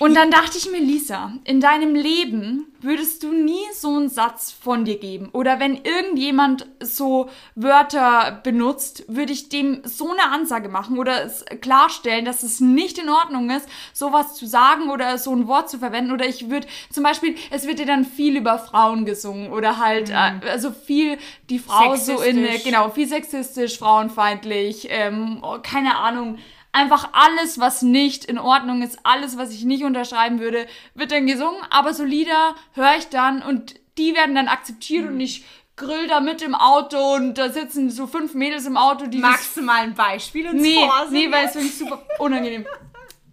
Und dann dachte ich mir, Lisa, in deinem Leben würdest du nie so einen Satz von dir geben. Oder wenn irgendjemand so Wörter benutzt, würde ich dem so eine Ansage machen oder es klarstellen, dass es nicht in Ordnung ist, sowas zu sagen oder so ein Wort zu verwenden. Oder ich würde zum Beispiel, es wird dir dann viel über Frauen gesungen oder halt, äh, also viel die Frau so in, genau, viel sexistisch, frauenfeindlich, ähm, oh, keine Ahnung. Einfach alles, was nicht in Ordnung ist, alles, was ich nicht unterschreiben würde, wird dann gesungen. Aber so Lieder höre ich dann und die werden dann akzeptiert Mhm. und ich grill da mit im Auto und da sitzen so fünf Mädels im Auto, die Magst du mal ein Beispiel uns Nee, vorsingen? nee, weil es wirklich super unangenehm.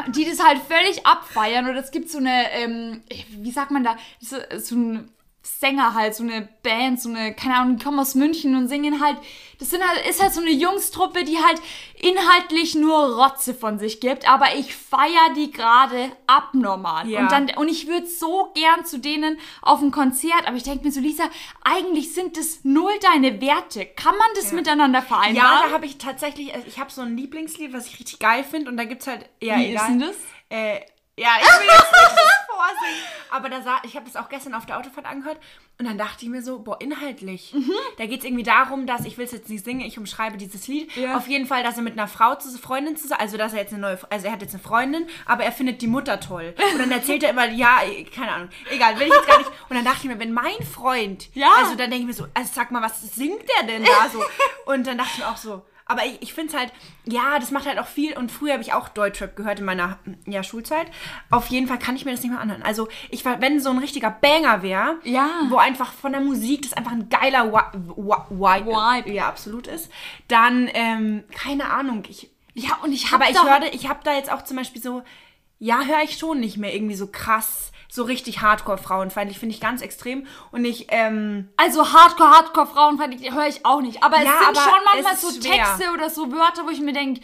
Die das halt völlig abfeiern oder es gibt so eine, ähm, wie sagt man da, so, so ein Sänger halt, so eine Band, so eine, keine Ahnung, die kommen aus München und singen halt, das sind halt, ist halt so eine Jungstruppe, die halt inhaltlich nur Rotze von sich gibt, aber ich feier die gerade abnormal. Ja. Und dann, und ich würde so gern zu denen auf ein Konzert, aber ich denke mir so, Lisa, eigentlich sind das null deine Werte. Kann man das miteinander vereinbaren? Ja, da habe ich tatsächlich, also ich habe so ein Lieblingslied, was ich richtig geil finde und da gibt's halt, ja, Wie ist egal. denn das? Äh, ja, ich will jetzt nicht vorsingen, aber da sah, ich habe das auch gestern auf der Autofahrt angehört und dann dachte ich mir so, boah, inhaltlich. Mhm. Da geht's irgendwie darum, dass, ich will es jetzt nicht singen, ich umschreibe dieses Lied, Ja. auf jeden Fall, dass er mit einer Frau, zu, Freundin zusammen, also dass er jetzt eine neue, also er hat jetzt eine Freundin, aber er findet die Mutter toll. Und dann erzählt er immer, ja, keine Ahnung, egal, will ich jetzt gar nicht. Und dann dachte ich mir, wenn mein Freund, Ja. also dann denke ich mir so, also sag mal, was singt der denn da so? Und dann dachte ich mir auch so, aber ich, ich finde es halt, ja, das macht halt auch viel. Und früher habe ich auch Deutschrap gehört in meiner ja, Schulzeit. Auf jeden Fall kann ich mir das nicht mehr anhören. Also, ich war, wenn so ein richtiger Banger wäre, Ja. wo einfach von der Musik das einfach ein geiler Wi Wi Vibe, Vibe. ja, absolut ist, dann, ähm, keine Ahnung, ich. Ja, und ich habe Aber ich höre, ich habe da jetzt auch zum Beispiel so, ja, höre ich schon nicht mehr irgendwie so krass, so richtig Hardcore-frauenfeindlich, finde ich ganz extrem. Und ich, ähm, Also Hardcore, Hardcore Frauenfeindlich höre ich auch nicht. Aber es Ja, sind aber schon manchmal es so schwer. Texte oder so Wörter, wo ich mir denke,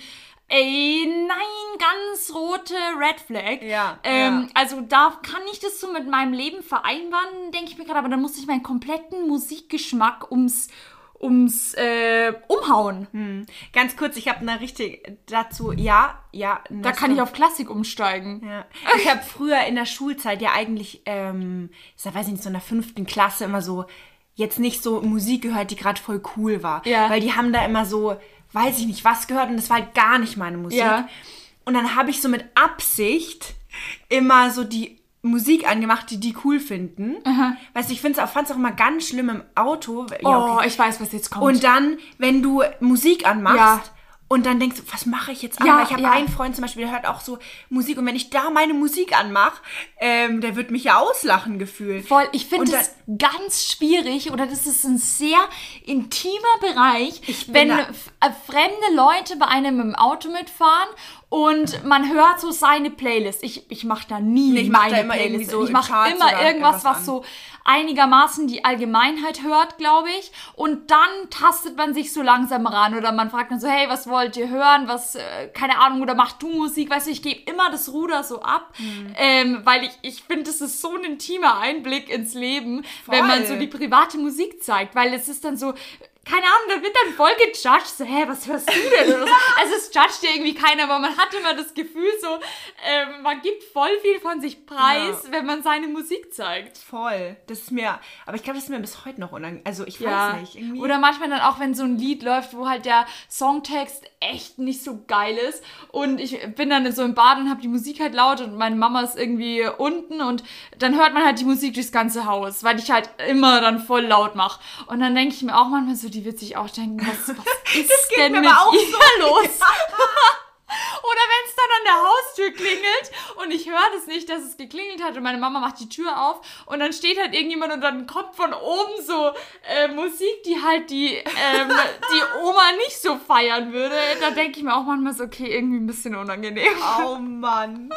ey, nein, ganz rote Red Flag. Ja, Ähm, ja. Also da kann ich das so mit meinem Leben vereinbaren, denke ich mir gerade. Aber dann muss ich meinen kompletten Musikgeschmack ums, ums äh, umhauen. Ganz kurz, ich habe eine richtig dazu, ja, ja. Da kann ich auf Klassik umsteigen. Ja. Ich habe früher in der Schulzeit ja eigentlich, ähm, ich weiß nicht, so in der fünften Klasse immer so, jetzt nicht so Musik gehört, die gerade voll cool war. Ja. Weil die haben da immer so, weiß ich nicht, was gehört und das war halt gar nicht meine Musik. Ja. Und dann habe ich so mit Absicht immer so die Musik angemacht, die die cool finden. Weißt du, ich fand es auch, auch immer ganz schlimm im Auto. Ja, Oh, okay. ich weiß, was jetzt kommt. Und dann, wenn du Musik anmachst Ja. und dann denkst du, was mache ich jetzt an? Ja, Weil ich habe ja. einen Freund zum Beispiel, der hört auch so Musik und wenn ich da meine Musik anmache, ähm, der wird mich ja auslachen gefühlt. Voll, ich finde das ganz schwierig oder das ist ein sehr intimer Bereich, wenn da- äh, fremde Leute bei einem im Auto mitfahren und man hört so seine Playlist. Ich, ich mache da nie Nee, ich meine immer Playlist. so ich mache immer irgendwas, was an. so einigermaßen die Allgemeinheit hört, glaube ich. Und dann tastet man sich so langsam ran oder man fragt dann so, hey, was wollt ihr hören? Was, äh, keine Ahnung, oder mach du Musik? Weißt du, ich gebe immer das Ruder so ab, Mhm. ähm, weil ich, ich finde, das ist so ein intimer Einblick ins Leben, wenn man Voll. so die private Musik zeigt, weil es ist dann so, keine Ahnung, da wird dann voll gejudged, so, hä, was hörst du denn? Oder so. Also es judgt ja irgendwie keiner, aber man hat immer das Gefühl so, ähm, man gibt voll viel von sich preis, wenn man seine Musik zeigt. Voll. Das ist mir, aber ich glaube, das ist mir bis heute noch unangenehm. Also ich Ja. weiß nicht. Irgendwie. Oder manchmal dann auch, wenn so ein Lied läuft, wo halt der Songtext echt nicht so geil ist. Und ich bin dann so im Bad und habe die Musik halt laut und meine Mama ist irgendwie unten und dann hört man halt die Musik durchs ganze Haus, weil ich halt immer dann voll laut mache. Und dann denke ich mir auch manchmal so, die wird sich auch denken, was, was ist geht denn mir mit auch ihr los? Oder wenn es dann an der Haustür klingelt und ich höre das nicht, dass es geklingelt hat und meine Mama macht die Tür auf und dann steht halt irgendjemand und dann kommt von oben so äh, Musik, die halt die, ähm, die Oma nicht so feiern würde. Da denke ich mir auch manchmal so, okay, irgendwie ein bisschen unangenehm. Oh Mann.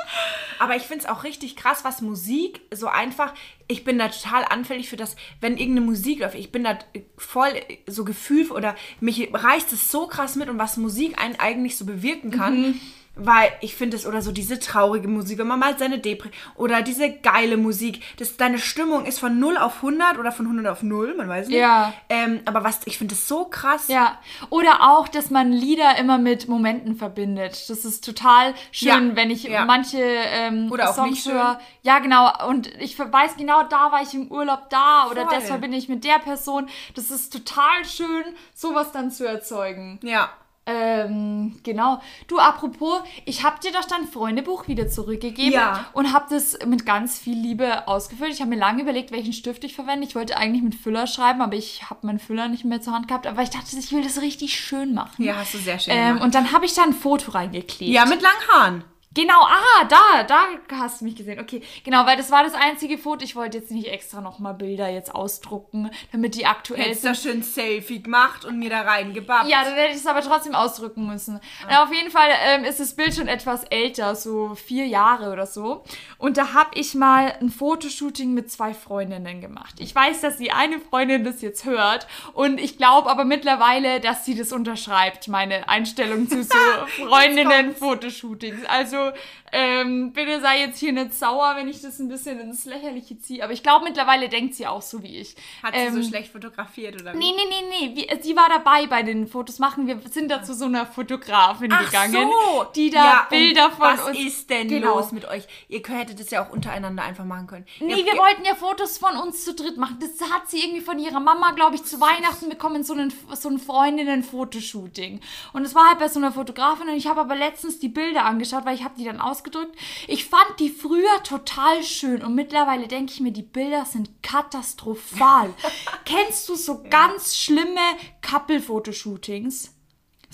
Aber ich finde es auch richtig krass, was Musik so einfach. Ich bin da total anfällig für das, wenn irgendeine Musik läuft. Ich bin da voll so gefühlt oder mich reißt es so krass mit und was Musik einen eigentlich so bewirken kann. Weil ich finde es, oder so diese traurige Musik, wenn man mal seine Depri oder diese geile Musik, das, deine Stimmung ist von 0 auf 100 oder von 100 auf 0, man weiß nicht. Ja. Ähm, aber was, ich finde es so krass. Ja, oder auch, dass man Lieder immer mit Momenten verbindet. Das ist total schön, Ja, wenn ich ja. manche ähm, Oder auch Songs nicht schön. höre. Ja, genau. Und ich weiß genau, da war ich im Urlaub da oder Voll. das verbinde ich mit der Person. Das ist total schön, sowas dann zu erzeugen. Ja. Ähm, genau. Du, apropos, ich habe dir doch dein Freundebuch wieder zurückgegeben Ja. und habe das mit ganz viel Liebe ausgefüllt. Ich habe mir lange überlegt, welchen Stift ich verwende. Ich wollte eigentlich mit Füller schreiben, aber ich habe meinen Füller nicht mehr zur Hand gehabt. Aber ich dachte, ich will das richtig schön machen. Ja, hast du sehr schön Ähm, gemacht. und dann habe ich da ein Foto reingeklebt. Ja, mit langen Haaren. Genau, ah, da, da hast du mich gesehen. Okay, genau, weil das war das einzige Foto. Ich wollte jetzt nicht extra nochmal Bilder jetzt ausdrucken, damit die aktuell Hättest sind. da schön Selfie gemacht und mir da reingebappt. Ja, dann hätte ich es aber trotzdem ausdrücken müssen. Na, auf jeden Fall ähm, ist das Bild schon etwas älter, so vier Jahre oder so. Und da habe ich mal ein Fotoshooting mit zwei Freundinnen gemacht. Ich weiß, dass die eine Freundin das jetzt hört und ich glaube aber mittlerweile, dass sie das unterschreibt, meine Einstellung zu so Freundinnen-Fotoshootings. Also ähm, bitte sei jetzt hier nicht sauer, wenn ich das ein bisschen ins Lächerliche ziehe. Aber ich glaube, mittlerweile denkt sie auch so wie ich. Hat sie Ähm, so schlecht fotografiert oder wie? Nee, nee, nee, nee. Wie, sie war dabei bei den Fotos machen. Wir sind da zu so einer Fotografin Ach gegangen, so. die da Ja, Bilder von was uns. ist denn Genau. los mit euch? Ihr hättet es ja auch untereinander einfach machen können. Nee, wir wollten ja Fotos von uns zu dritt machen. Das hat sie irgendwie von ihrer Mama, glaube ich, zu Weihnachten bekommen, so einen, so ein Freundinnen-Fotoshooting. Und es war halt bei so einer Fotografin und ich habe aber letztens die Bilder angeschaut, weil ich habe die dann ausgedrückt. Ich fand die früher total schön und mittlerweile denke ich mir, die Bilder sind katastrophal. Kennst du so ganz schlimme Couple-Fotoshootings?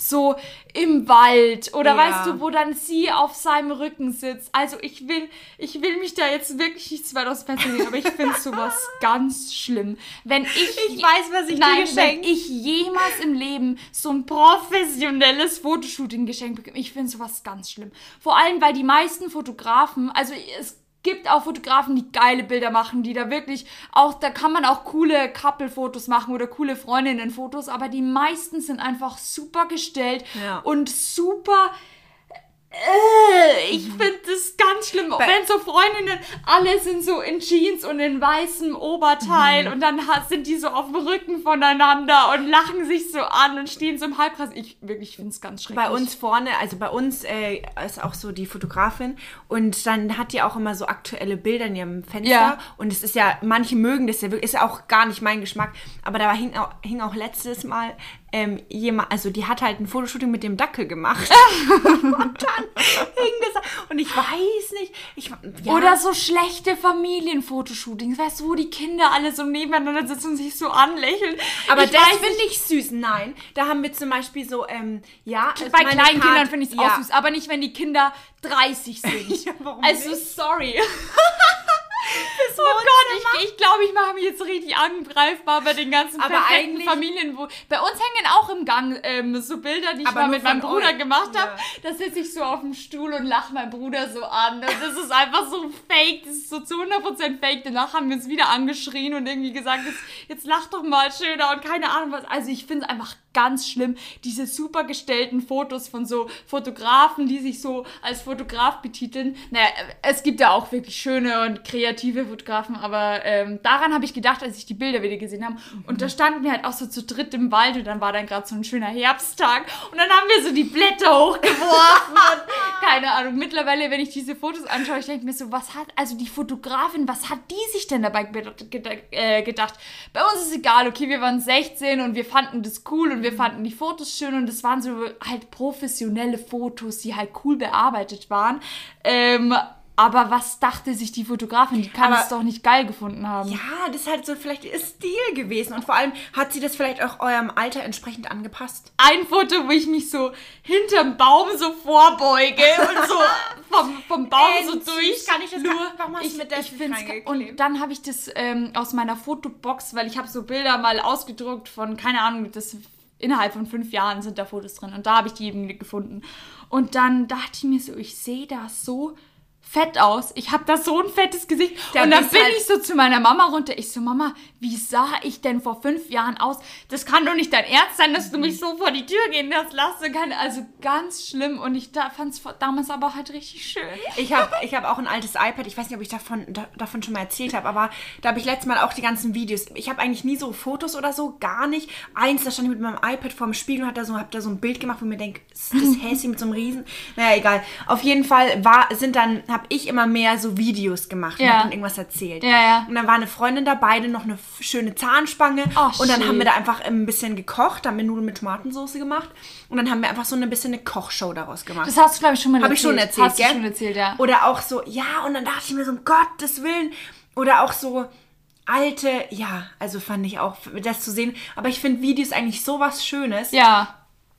So im Wald oder Ja. weißt du, wo dann sie auf seinem Rücken sitzt. Also ich will, ich will mich da jetzt wirklich nicht zu weit aus dem Fenster legen, aber ich finde sowas ganz schlimm. Wenn ich, Ich weiß, was ich dir nein, geschenkt- wenn ich jemals im Leben so ein professionelles Fotoshooting geschenkt bekomme, ich finde sowas ganz schlimm. Vor allem, weil die meisten Fotografen, also es gibt auch Fotografen, die geile Bilder machen, die da wirklich auch, da kann man auch coole Couple-Fotos machen oder coole Freundinnen-Fotos, aber die meisten sind einfach super gestellt Ja. und super. Äh, ich finde das ganz schlimm. Wenn so Freundinnen, alle sind so in Jeans und in weißem Oberteil Mhm. und dann sind die so auf dem Rücken voneinander und lachen sich so an und stehen so im Halbkreis. Ich wirklich finde es ganz schrecklich. Bei uns vorne, also bei uns äh, ist auch so die Fotografin und dann hat die auch immer so aktuelle Bilder in ihrem Fenster Ja. und es ist ja, manche mögen das ja wirklich, ist ja auch gar nicht mein Geschmack, aber da hing auch, hing auch letztes Mal ähm, jemand, also die hat halt ein Fotoshooting mit dem Dackel gemacht und dann hing das und ich weiß nicht, ich, ja, Oder so schlechte Familienfotoshootings, weißt du, wo die Kinder alle so nebeneinander sitzen und sich so anlächeln. aber ich das finde ich süß. Nein, da haben wir zum Beispiel so, ähm, ja, also bei meine kleinen Karte- Kindern finde ich es ja. auch süß, aber nicht, wenn die Kinder 30 sind. Ja, warum also nicht? sorry. Oh Gott, ich, ich glaube, ich mache mich jetzt richtig angreifbar bei den ganzen Aber perfekten Familien. Wo, bei uns hängen auch im Gang ähm, so Bilder, die ich mal mit meinem Bruder euch. gemacht Ja. habe. Da sitze ich so auf dem Stuhl und lache meinen Bruder so an. Das ist einfach so fake. Das ist so zu 100% fake. Danach haben wir uns wieder angeschrien und irgendwie gesagt, jetzt, jetzt lach doch mal schöner und keine Ahnung was. Also ich finde es einfach ganz schlimm, diese super gestellten Fotos von so Fotografen, die sich so als Fotograf betiteln. Naja, es gibt ja auch wirklich schöne und kreative Fotografen, aber ähm, daran habe ich gedacht, als ich die Bilder wieder gesehen habe. Und da standen wir halt auch so zu dritt im Wald und dann war dann gerade so ein schöner Herbsttag und dann haben wir so die Blätter hochgeworfen und keine Ahnung. Mittlerweile, wenn ich diese Fotos anschaue, ich denke mir so, was hat, also die Fotografin, was hat die sich denn dabei äh, gedacht? Bei uns ist egal, okay, wir waren 16 und wir fanden das cool und wir fanden die Fotos schön und es waren so halt professionelle Fotos, die halt cool bearbeitet waren. Ähm, aber was dachte sich die Fotografin? Die kann Aber- es doch nicht geil gefunden haben. Ja, das ist halt so vielleicht ihr Stil gewesen. Und vor allem hat sie das vielleicht auch eurem Alter entsprechend angepasst. ein Foto, wo ich mich so hinterm Baum so vorbeuge und so vom, vom Baum so Endlich durch. kann ich das Nur, du ich, mir das ich Und dann habe ich das ähm, aus meiner Fotobox, weil ich habe so Bilder mal ausgedruckt von, keine Ahnung, das innerhalb von fünf Jahren sind da Fotos drin. Und da habe ich die eben gefunden. Und dann dachte ich mir so, ich sehe da so fett aus. Ich habe da so ein fettes Gesicht. Da und dann bin halt- ich so zu meiner Mama runter. Ich so, Mama, wie sah ich denn vor fünf Jahren aus? Das kann doch nicht dein Ernst sein, dass du mich so vor die Tür gehen lässt. Lass du keine. Also ganz schlimm. Und ich da, fand es damals aber halt richtig schön. Ich habe ich hab auch ein altes iPad. Ich weiß nicht, ob ich davon, da, davon schon mal erzählt habe, aber da habe ich letztes Mal auch die ganzen Videos. Ich habe eigentlich nie so Fotos oder so, gar nicht. Eins, da stand ich mit meinem iPad vorm Spiegel und hat da so, hab da so ein Bild gemacht, wo ich mir denke, ist das Häschen mit so einem Riesen? Naja, egal. Auf jeden Fall war, sind dann, habe ich immer mehr so Videos gemacht und Ja. hab dann irgendwas erzählt. Ja, ja. Und dann war eine Freundin da, beide noch eine schöne Zahnspange. Ach, und dann schön. haben wir da einfach ein bisschen gekocht, haben wir Nudeln mit Tomatensauce gemacht. Und dann haben wir einfach so ein bisschen eine Kochshow daraus gemacht. Das hast du, glaube ich, schon mal Habe ich schon erzählt, Hast gell? du schon erzählt, ja. Oder auch so, ja, und dann dachte ich mir so, um Gottes Willen. Oder auch so alte, ja, also fand ich auch, das zu sehen. Aber ich finde Videos eigentlich sowas Schönes. Ja.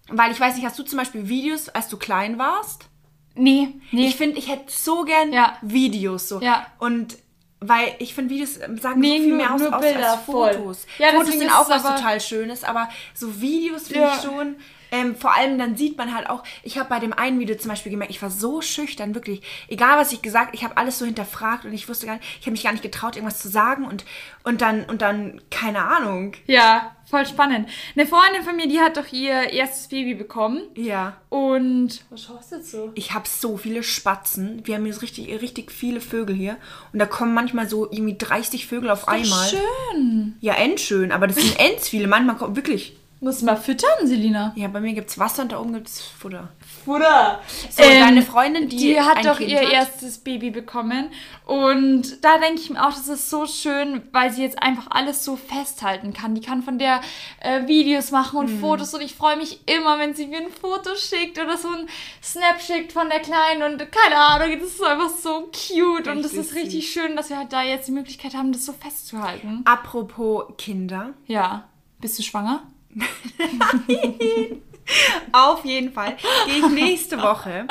Weil ich weiß nicht, hast du zum Beispiel Videos, als du klein warst? Nee, nee. Ich finde, ich hätte so gern Ja. Videos so. Ja. Und weil ich finde, Videos sagen Nee, so viel nur- mehr aus, aus als. Fotos. Ja, Fotos sind auch was total Schönes, aber so Videos finde ich schon. Ähm, vor allem dann sieht man halt auch, ich habe bei dem einen Video zum Beispiel gemerkt, ich war so schüchtern, wirklich. Egal was ich gesagt, ich habe alles so hinterfragt und ich wusste gar nicht, ich habe mich gar nicht getraut, irgendwas zu sagen und, und dann, und dann, keine Ahnung. Ja, voll spannend. Eine Freundin von mir, die hat doch ihr erstes Baby bekommen. Ja. Und. Was schaust du jetzt so? Ich habe so viele Spatzen. Wir haben hier richtig, richtig viele Vögel hier. Und da kommen manchmal so irgendwie 30 Vögel auf einmal. Schön. Ja, endschön. Aber das sind ends viele. Manchmal kommt wirklich. Muss mal füttern, Selina. Ja, bei mir gibt's Wasser und da oben gibt's Futter. Futter. So, deine Freundin, die, die hat doch kind ihr hat? erstes Baby bekommen. Und da denke ich mir auch, das ist so schön, weil sie jetzt einfach alles so festhalten kann. Die kann von der äh, Videos machen und Fotos. Und ich freue mich immer, wenn sie mir ein Foto schickt oder so ein Snap schickt von der Kleinen. Und keine Ahnung, das ist einfach so cute. und das Richtig ist richtig schön, dass wir halt da jetzt die Möglichkeit haben, das so festzuhalten. Apropos Kinder. Ja. Bist du schwanger? Auf jeden Fall gehe ich nächste Woche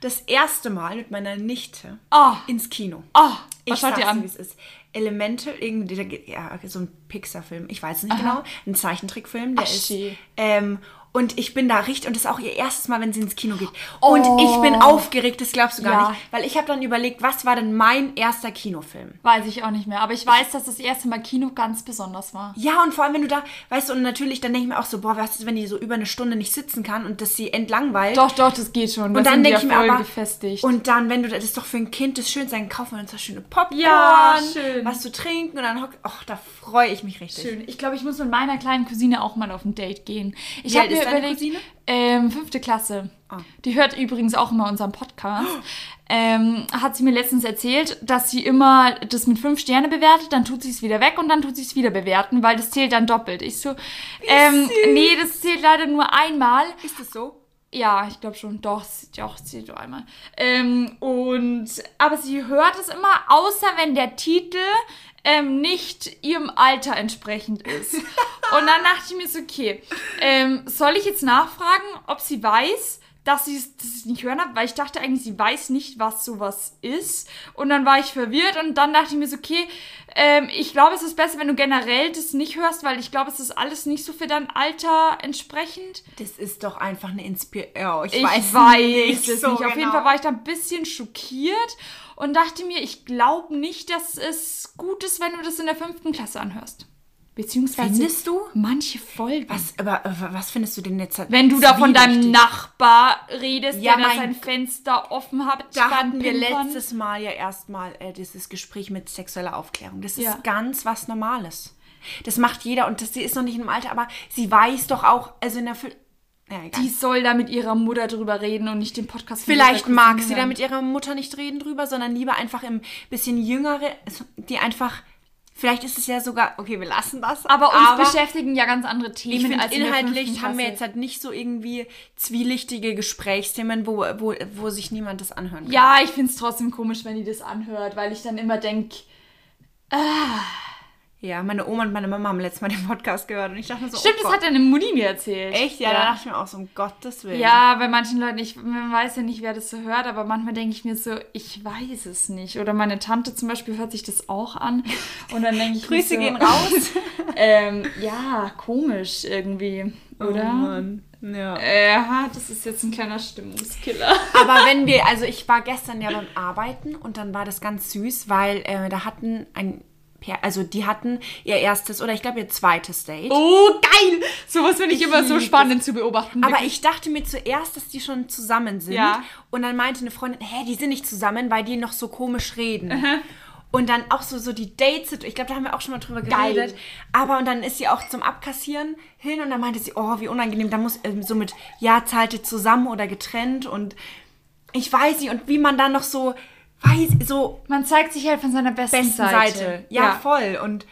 das erste Mal mit meiner Nichte Oh. ins Kino. Oh, Ich schaut ihr dir, an? wie es ist. Elemental, irgendwie, ja, so ein Pixar-Film, ich weiß nicht genau, ein Zeichentrickfilm, der Ach, ist. Ähm, und ich bin da richtig, und das ist auch ihr erstes Mal, wenn sie ins Kino geht. Oh. Und ich bin aufgeregt, das glaubst du gar Ja. nicht. Weil ich habe dann überlegt, was war denn mein erster Kinofilm? Weiß ich auch nicht mehr. Aber ich weiß, dass das erste Mal Kino ganz besonders war. Ja, und vor allem, wenn du da, weißt du, und natürlich, dann denke ich mir auch so, boah, was ist, wenn die so über eine Stunde nicht sitzen kann und dass sie entlangweilt. Doch, doch, das geht schon. Und dann denke ich mir aber, gefestigt. und dann, wenn du, das ist doch für ein Kind das Schönste, dann kaufen wir uns da schöne Popcorn, Ja, schön. was zu trinken und dann hock, ach, da freue ich mich richtig. Schön. Ich glaube, ich muss mit meiner kleinen Cousine auch mal auf ein Date gehen. Ich Wie habe mir überlegt? Ähm, fünfte Klasse. Ah. Die hört übrigens auch immer unseren Podcast. Ähm, hat sie mir letztens erzählt, dass sie immer das mit fünf Sterne bewertet, dann tut sie es wieder weg und dann tut sie es wieder bewerten, weil das zählt dann doppelt. Ich so, ähm, nee, das zählt leider nur einmal. Ist das so? Ja, ich glaube schon. Doch, doch, zählt doch einmal. Ähm, und, aber sie hört es immer, außer wenn der Titel ähm, nicht ihrem Alter entsprechend ist. und dann dachte ich mir so, okay, ähm, soll ich jetzt nachfragen, ob sie weiß, dass sie es nicht hören hat, weil ich dachte eigentlich, sie weiß nicht, was sowas ist. Und dann war ich verwirrt und dann dachte ich mir so, okay, ähm, ich glaube, es ist besser, wenn du generell das nicht hörst, weil ich glaube, es ist alles nicht so für dein Alter entsprechend. Das ist doch einfach eine Inspiration. Ich weiß, weiß es nicht. Auf jeden genau. Fall war ich da ein bisschen schockiert und dachte mir, ich glaube nicht, dass es gut ist, wenn du das in der fünften Klasse anhörst. Beziehungsweise Findest du? manche Folgen. Was, aber, aber was findest du denn jetzt? Wenn du da von deinem? Nachbar redest, Ja, der da sein Fenster offen hat, Da hatten wir letztes Mal ja erstmal äh, dieses Gespräch mit sexueller Aufklärung. Das ist Ja. ganz was Normales. Das macht jeder und das, sie ist noch nicht im Alter, aber sie weiß doch auch, also in der ja, egal. Die soll da mit ihrer Mutter drüber reden und nicht den Podcast Vielleicht mag sie da mit ihrer Mutter nicht reden drüber, sondern lieber einfach im bisschen jüngere, also die einfach, vielleicht ist es ja sogar, okay, wir lassen das. Aber uns beschäftigen ja ganz andere Themen ich als in inhaltlich fünften haben wir jetzt halt nicht so irgendwie zwielichtige Gesprächsthemen, wo, wo, wo sich niemand das anhören kann. Ja, ich finde es trotzdem komisch, wenn die das anhört, weil ich dann immer denke, Ja, meine Oma und meine Mama haben letztes Mal den Podcast gehört und ich dachte so, stimmt, oh das hat deine Mutti mir erzählt. Echt? Ja, da dachte ich mir auch so, um Gottes Willen. Ja, bei manchen Leuten, ich, man weiß ja nicht, wer das so hört, aber manchmal denke ich mir so, ich weiß es nicht. Oder meine Tante zum Beispiel hört sich das auch an. Und dann denke ich Grüße so, gehen raus. ähm, ja, komisch irgendwie, oder? Oh Mann. Ja. Ja, das ist jetzt ein kleiner Stimmungskiller. Aber wenn wir, also ich war gestern ja beim Arbeiten und dann war das ganz süß, weil äh, da hatten ein, Pär- also die hatten ihr erstes oder ich glaube ihr zweites Date. Oh, geil! Sowas finde ich, immer so spannend zu beobachten. Aber ich dachte mir zuerst, dass die schon zusammen sind. Ja. Und dann meinte eine Freundin, hä, die sind nicht zusammen, weil die noch so komisch reden. Und dann auch so, so die Dates, ich glaube, da haben wir auch schon mal drüber Geil. geredet. Aber und dann ist sie auch zum Abkassieren hin und dann meinte sie, oh, wie unangenehm, da muss ähm, so mit, ja, zahlt ihr zusammen oder getrennt und ich weiß nicht, und wie man dann noch so, weiß, so Man zeigt sich halt von seiner besten, besten Seite. Seite. Ja, voll. Und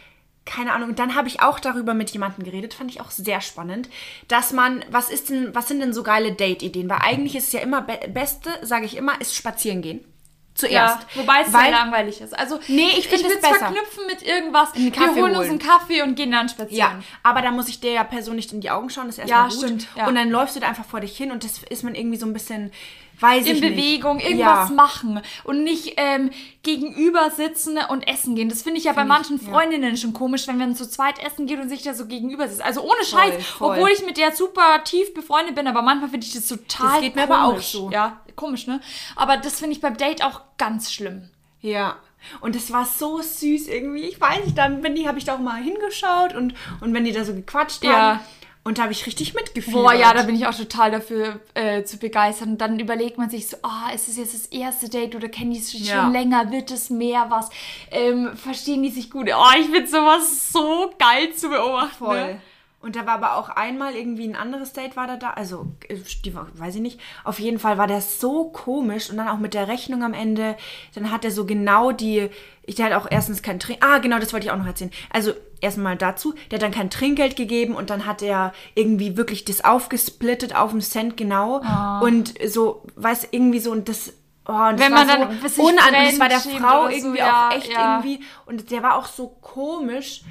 keine Ahnung. Und dann habe ich auch darüber mit jemandem geredet, fand ich auch sehr spannend, dass man, was ist denn, was sind denn so geile Date-Ideen? Weil eigentlich ist es ja immer, be Beste, sage ich immer, ist spazieren gehen. Zuerst. Ja, wobei es Weil- sehr langweilig ist. Also, Nee, ich find will es es besser. verknüpfen mit irgendwas. Wir holen uns einen Kaffee und gehen dann spazieren. Ja, aber da muss ich der Person nicht in die Augen schauen, das ist Ja, erstmal gut. stimmt, ja. Und dann läufst du da einfach vor dich hin und das ist man irgendwie so ein bisschen, weiß in ich nicht. Bewegung, irgendwas Ja. machen und nicht ähm, gegenüber sitzen und essen gehen. Das finde ich ja bei manchen ja. Freundinnen schon komisch, wenn man zu zweit essen geht und sich da so gegenüber sitzt. Also ohne Scheiß, voll. obwohl ich mit der super tief befreundet bin, aber manchmal finde ich das total Das geht mir komisch. aber auch so. Ja, komisch, ne? Aber das finde ich beim Date auch ganz schlimm. Ja. Und es war so süß irgendwie. Ich weiß nicht, dann bin ich, habe ich da auch mal hingeschaut und, und wenn die da so gequatscht Ja. Und da habe ich richtig mitgefühlt. Boah, ja, da bin ich auch total dafür äh, zu begeistern. Und dann überlegt man sich so, ah, ist es jetzt das erste Date oder kennen die sich Ja. schon länger? Wird es mehr was? Ähm, verstehen die sich gut? Oh, ich finde sowas so geil zu beobachten. Voll. Ne? Und da war aber auch einmal irgendwie ein anderes Date war da da. Also, äh, die war, weiß ich nicht. Auf jeden Fall war der so komisch. Und dann auch mit der Rechnung am Ende. Dann hat er so genau die. Ich der hat auch erstens kein Trinkgeld. Ah, genau, das wollte ich auch noch erzählen. Also, erstmal dazu. Der hat dann kein Trinkgeld gegeben. Und dann hat er irgendwie wirklich das aufgesplittet auf einen Cent genau. Und so, weiß irgendwie so. Und das. Oh, und das Wenn war man so dann sich unangenehm. Das war der Frau so, irgendwie ja, auch echt ja. irgendwie. Und der war auch so komisch.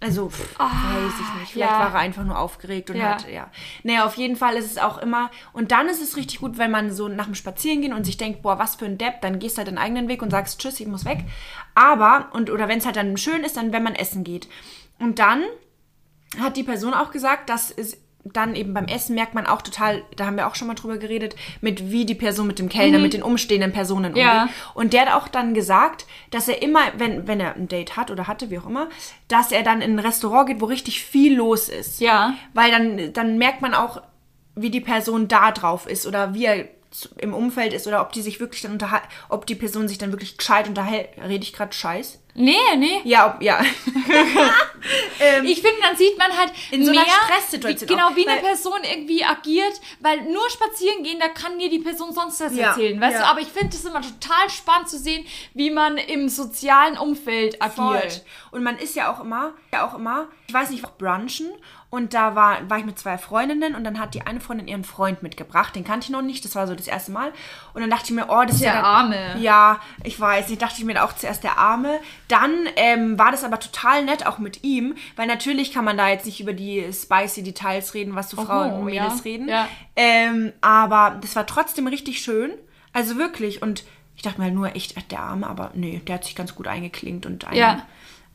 Also, pff, weiß ich nicht. Vielleicht ja. war er einfach nur aufgeregt und Ja. hat, ja. Naja, auf jeden Fall ist es auch immer, und dann ist es richtig gut, wenn man so nach dem Spazierengehen und sich denkt, boah, was für ein Depp, dann gehst halt deinen eigenen Weg und sagst, tschüss, ich muss weg. Aber, und, oder wenn es halt dann schön ist, dann, wenn man essen geht. Und dann hat die Person auch gesagt, dass es dann eben beim Essen merkt man auch total, da haben wir auch schon mal drüber geredet, mit wie die Person mit dem Kellner, mit den umstehenden Personen umgeht. Ja. Und der hat auch dann gesagt, dass er immer, wenn, wenn er ein Date hat oder hatte, wie auch immer, dass er dann in ein Restaurant geht, wo richtig viel los ist. Ja. Weil dann, dann merkt man auch, wie die Person da drauf ist oder wie er im Umfeld ist oder ob die sich wirklich dann unterhalten, ob die Person sich dann wirklich gescheit unterhält. Rede ich gerade Scheiß? Nee, nee. Ja, ob, ja. Ich finde, dann sieht man halt In so mehr, einer Stresssituation wie, genau, auch, wie eine Person irgendwie agiert, weil nur spazieren gehen, da kann dir die Person sonst was Ja, erzählen, weißt ja. du? Aber ich finde es immer total spannend zu sehen, wie man im sozialen Umfeld Voll. agiert. Und man ist ja auch immer, ja auch immer, ich weiß nicht, brunchen und da war, war ich mit zwei Freundinnen und dann hat die eine Freundin ihren Freund mitgebracht, den kannte ich noch nicht, das war so das erste Mal und dann dachte ich mir, oh, das ist Der ja Arme. Ja, ich weiß, ich dachte ich mir auch zuerst der Arme, Dann ähm, war das aber total nett auch mit ihm, weil natürlich kann man da jetzt nicht über die spicy Details reden, was so Frauen und Mädels ja. reden. Ja. Ähm, aber das war trotzdem richtig schön. Also wirklich. Und ich dachte mir halt nur echt, der Arme, aber nee, der hat sich ganz gut eingeklinkt und ein, Ja.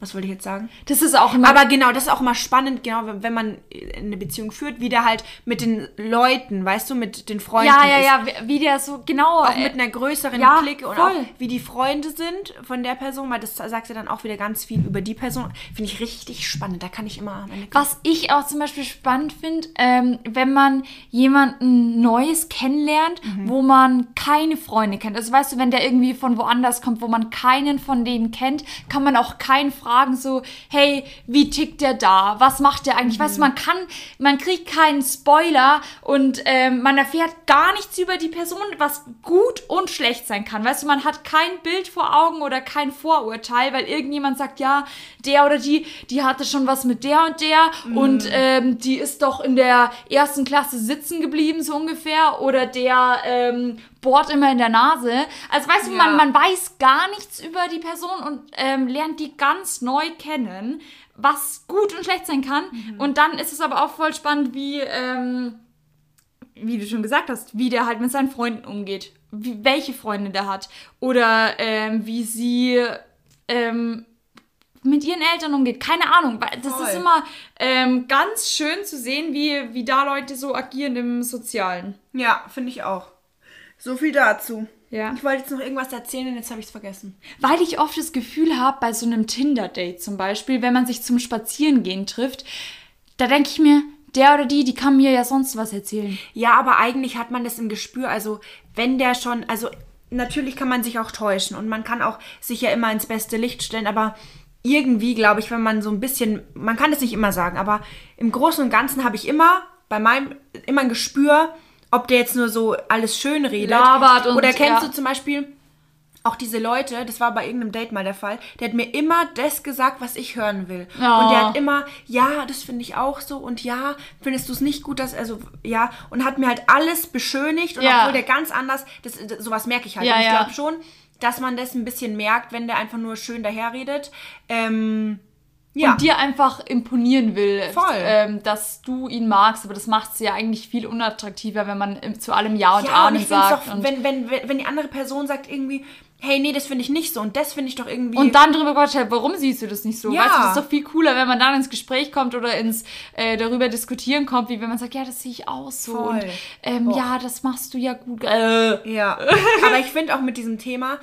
Was wollte ich jetzt sagen? Das ist auch immer. Aber genau, das ist auch immer spannend, genau, wenn, man eine Beziehung führt, wie der halt mit den Leuten, weißt du, mit den Freunden ja, ja, ist. ja, wie- der so genau. Auch äh, mit einer größeren ja, Clique und voll. auch wie die Freunde sind von der Person, weil das sagt ja dann auch wieder ganz viel über die Person. Finde ich richtig spannend. Da kann ich immer Was ich auch zum Beispiel spannend finde, ähm, wenn man jemanden Neues kennenlernt, wo man keine Freunde kennt. Also weißt du, wenn der irgendwie von woanders kommt, wo man keinen von denen kennt, kann man auch keinen fragen so, hey, wie tickt der da? Was macht der eigentlich? Weißt du, man kann, man kriegt keinen Spoiler und ähm, man erfährt gar nichts über die Person, was gut und schlecht sein kann. Weißt du, man hat kein Bild vor Augen oder kein Vorurteil, weil irgendjemand sagt, ja, der oder die, die hatte schon was mit der und der und ähm, die ist doch in der ersten Klasse sitzen geblieben, so ungefähr, oder der ähm, bohrt immer in der Nase. Also weißt du, Ja. man, man weiß gar nichts über die Person und ähm, lernt die ganz neu kennen, was gut und schlecht sein kann. Und dann ist es aber auch voll spannend, wie, ähm, wie du schon gesagt hast, wie der halt mit seinen Freunden umgeht. Wie, welche Freunde der hat. Oder ähm, wie sie ähm, mit ihren Eltern umgeht. Keine Ahnung. Das Voll. ist immer ähm, ganz schön zu sehen, wie, wie da Leute so agieren im Sozialen. Ja, finde ich auch. So viel dazu. Ja. Ich wollte jetzt noch irgendwas erzählen und jetzt habe ich es vergessen. Weil ich oft das Gefühl habe, bei so einem Tinder-Date zum Beispiel, wenn man sich zum Spazierengehen trifft, da denke ich mir, der oder die, die kann mir ja sonst was erzählen. Ja, aber eigentlich hat man das im Gespür. Also, wenn der schon, also natürlich kann man sich auch täuschen und man kann auch sich ja immer ins beste Licht stellen, aber irgendwie glaube ich, wenn man so ein bisschen, man kann es nicht immer sagen, aber im Großen und Ganzen habe ich immer bei meinem immer ein Gespür, ob der jetzt nur so alles schön redet. Labert und- Oder kennst ja. du zum Beispiel auch diese Leute, das war bei irgendeinem Date mal der Fall, der hat mir immer das gesagt, was ich hören will. Oh. Und der hat immer, ja, das finde ich auch so und ja, findest du es nicht gut, dass, also, ja, und hat mir halt alles beschönigt und Ja. obwohl der ganz anders, das, das, sowas merke ich halt. Ja, und ich glaube schon, dass man das ein bisschen merkt, wenn der einfach nur schön daherredet. Ähm, ja. Und dir einfach imponieren will, Voll. Ähm, dass du ihn magst. Aber das macht es ja eigentlich viel unattraktiver, wenn man im- zu allem Ja und ja, und Amen es sagt. doch, und, wenn, wenn, wenn die andere Person sagt irgendwie, hey, nee, das finde ich nicht so und das finde ich doch irgendwie. und dann drüber Gott, warum siehst du das nicht so? Ja. Weißt du, das ist doch viel cooler, wenn man dann ins Gespräch kommt oder ins äh, darüber diskutieren kommt, wie wenn man sagt, ja, das sehe ich auch so. Voll. Und ähm, ja, das machst du ja gut. Äh, Ja, aber ich finde auch mit diesem Thema,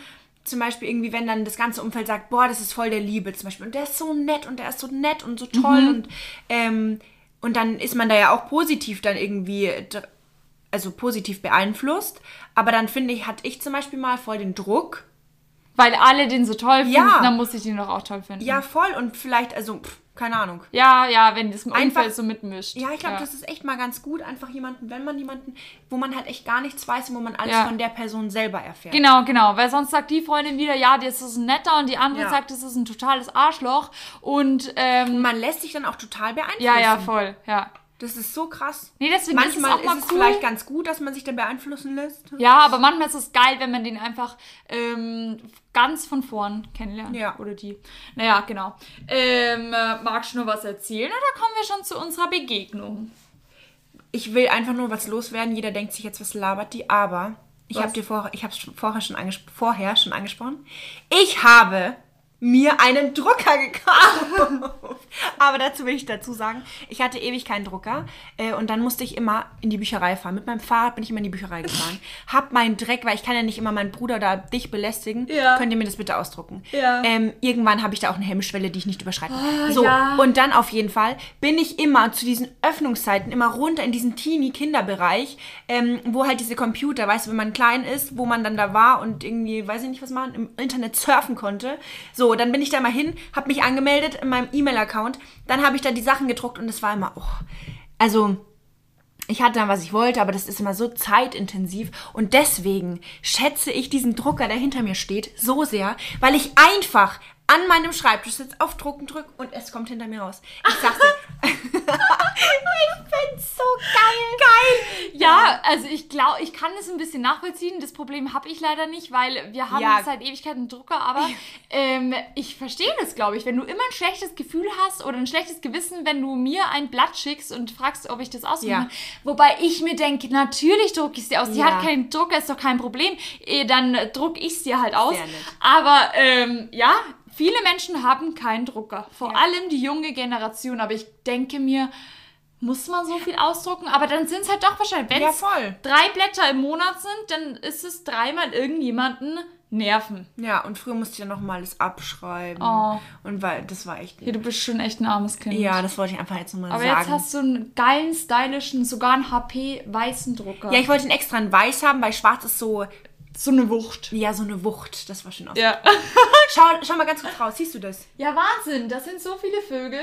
zum Beispiel irgendwie, wenn dann das ganze Umfeld sagt, boah, das ist voll der Liebe zum Beispiel. Und der ist so nett und der ist so nett und so toll und, ähm, und dann ist man da ja auch positiv dann irgendwie, dr- also positiv beeinflusst, aber dann finde ich, hatte ich zum Beispiel mal voll den Druck, weil alle den so toll finden, Ja. dann muss ich den doch auch toll finden. ja voll. Und vielleicht, also, pff, keine Ahnung. ja, ja, wenn das Umfeld Einfach- so mitmischt. Ja, ich glaube, das ist echt mal ganz gut, einfach jemanden, wenn man jemanden, wo man halt echt gar nichts weiß und wo man alles Ja. von der Person selber erfährt. Genau, genau, weil sonst sagt die Freundin wieder, ja, das ist ein netter und die andere Ja. sagt, das ist ein totales Arschloch und ähm, Man lässt sich dann auch total beeinflussen. ja, ja, voll, ja. Das ist so krass. Nee, deswegen Manchmal ist es auch mal es cool. vielleicht ganz gut, dass man sich dann beeinflussen lässt. Ja, aber manchmal ist es geil, wenn man den einfach ähm, ganz von vorn kennenlernt. Ja. Oder die. Naja, genau. Ähm, äh, magst du noch was erzählen oder kommen wir schon zu unserer Begegnung? Ich will einfach nur was loswerden. Jeder denkt sich jetzt, was labert die, aber ich habe dir vorher, ich habe vorher schon vorher schon angesprochen. Ich habe mir einen Drucker gekauft. Aber dazu will ich dazu sagen, ich hatte ewig keinen Drucker äh, und dann musste ich immer in die Bücherei fahren. Mit meinem Fahrrad bin ich immer in die Bücherei gefahren. Hab meinen Dreck, weil ich kann ja nicht immer meinen Bruder da dich belästigen. Ja. Könnt ihr mir das bitte ausdrucken? Ja. Ähm, irgendwann habe ich da auch eine Hemmschwelle, die ich nicht überschreiten kann. so, ja. und dann auf jeden Fall bin ich immer zu diesen Öffnungszeiten immer runter in diesen Teenie-Kinderbereich, ähm, wo halt diese Computer, weißt du, wenn man klein ist, wo man dann da war und irgendwie, weiß ich nicht, was man im Internet surfen konnte. So, dann bin ich da mal hin, habe mich angemeldet in meinem E-Mail-Account, dann habe ich da die Sachen gedruckt und es war immer, oh, also ich hatte dann, was ich wollte, aber das ist immer so zeitintensiv. Und deswegen schätze ich diesen Drucker, der hinter mir steht, so sehr, weil ich einfach an meinem Schreibtisch sitze, auf Drucken drücke und es kommt hinter mir raus. Ich sag's dir. ich find's so geil. Geil. Ja, Also ich glaube, ich kann das ein bisschen nachvollziehen. Das Problem habe ich leider nicht, weil wir haben Ja. seit Ewigkeiten einen Drucker, aber ähm, ich verstehe das, glaube ich. Wenn du immer ein schlechtes Gefühl hast oder ein schlechtes Gewissen, wenn du mir ein Blatt schickst und fragst, ob ich das ausdrucken Ja. Wobei ich mir denke, natürlich drucke ich es dir aus. Sie Ja. hat keinen Drucker, ist doch kein Problem. Eh, Dann druck ich es dir halt aus. Aber ähm, ja, viele Menschen haben keinen Drucker. Vor Ja. allem die junge Generation. Aber ich denke mir, muss man so viel ausdrucken? Aber dann sind es halt doch wahrscheinlich, wenn Ja, es voll. drei Blätter im Monat sind, dann ist es dreimal irgendjemanden nerven. Ja, und früher musste ich ja noch mal alles abschreiben. Oh. Und weil, das war echt. Ja, du bist schon echt ein armes Kind. Ja, das wollte ich einfach jetzt nochmal Aber sagen. jetzt hast du einen geilen, stylischen, sogar einen HP-weißen Drucker. ja, ich wollte ihn extra in weiß haben, weil schwarz ist so, so eine Wucht. ja, so eine Wucht. Das war schön aus. Ja. Schau, schau mal ganz kurz raus, siehst du das? Ja, Wahnsinn, das sind so viele Vögel.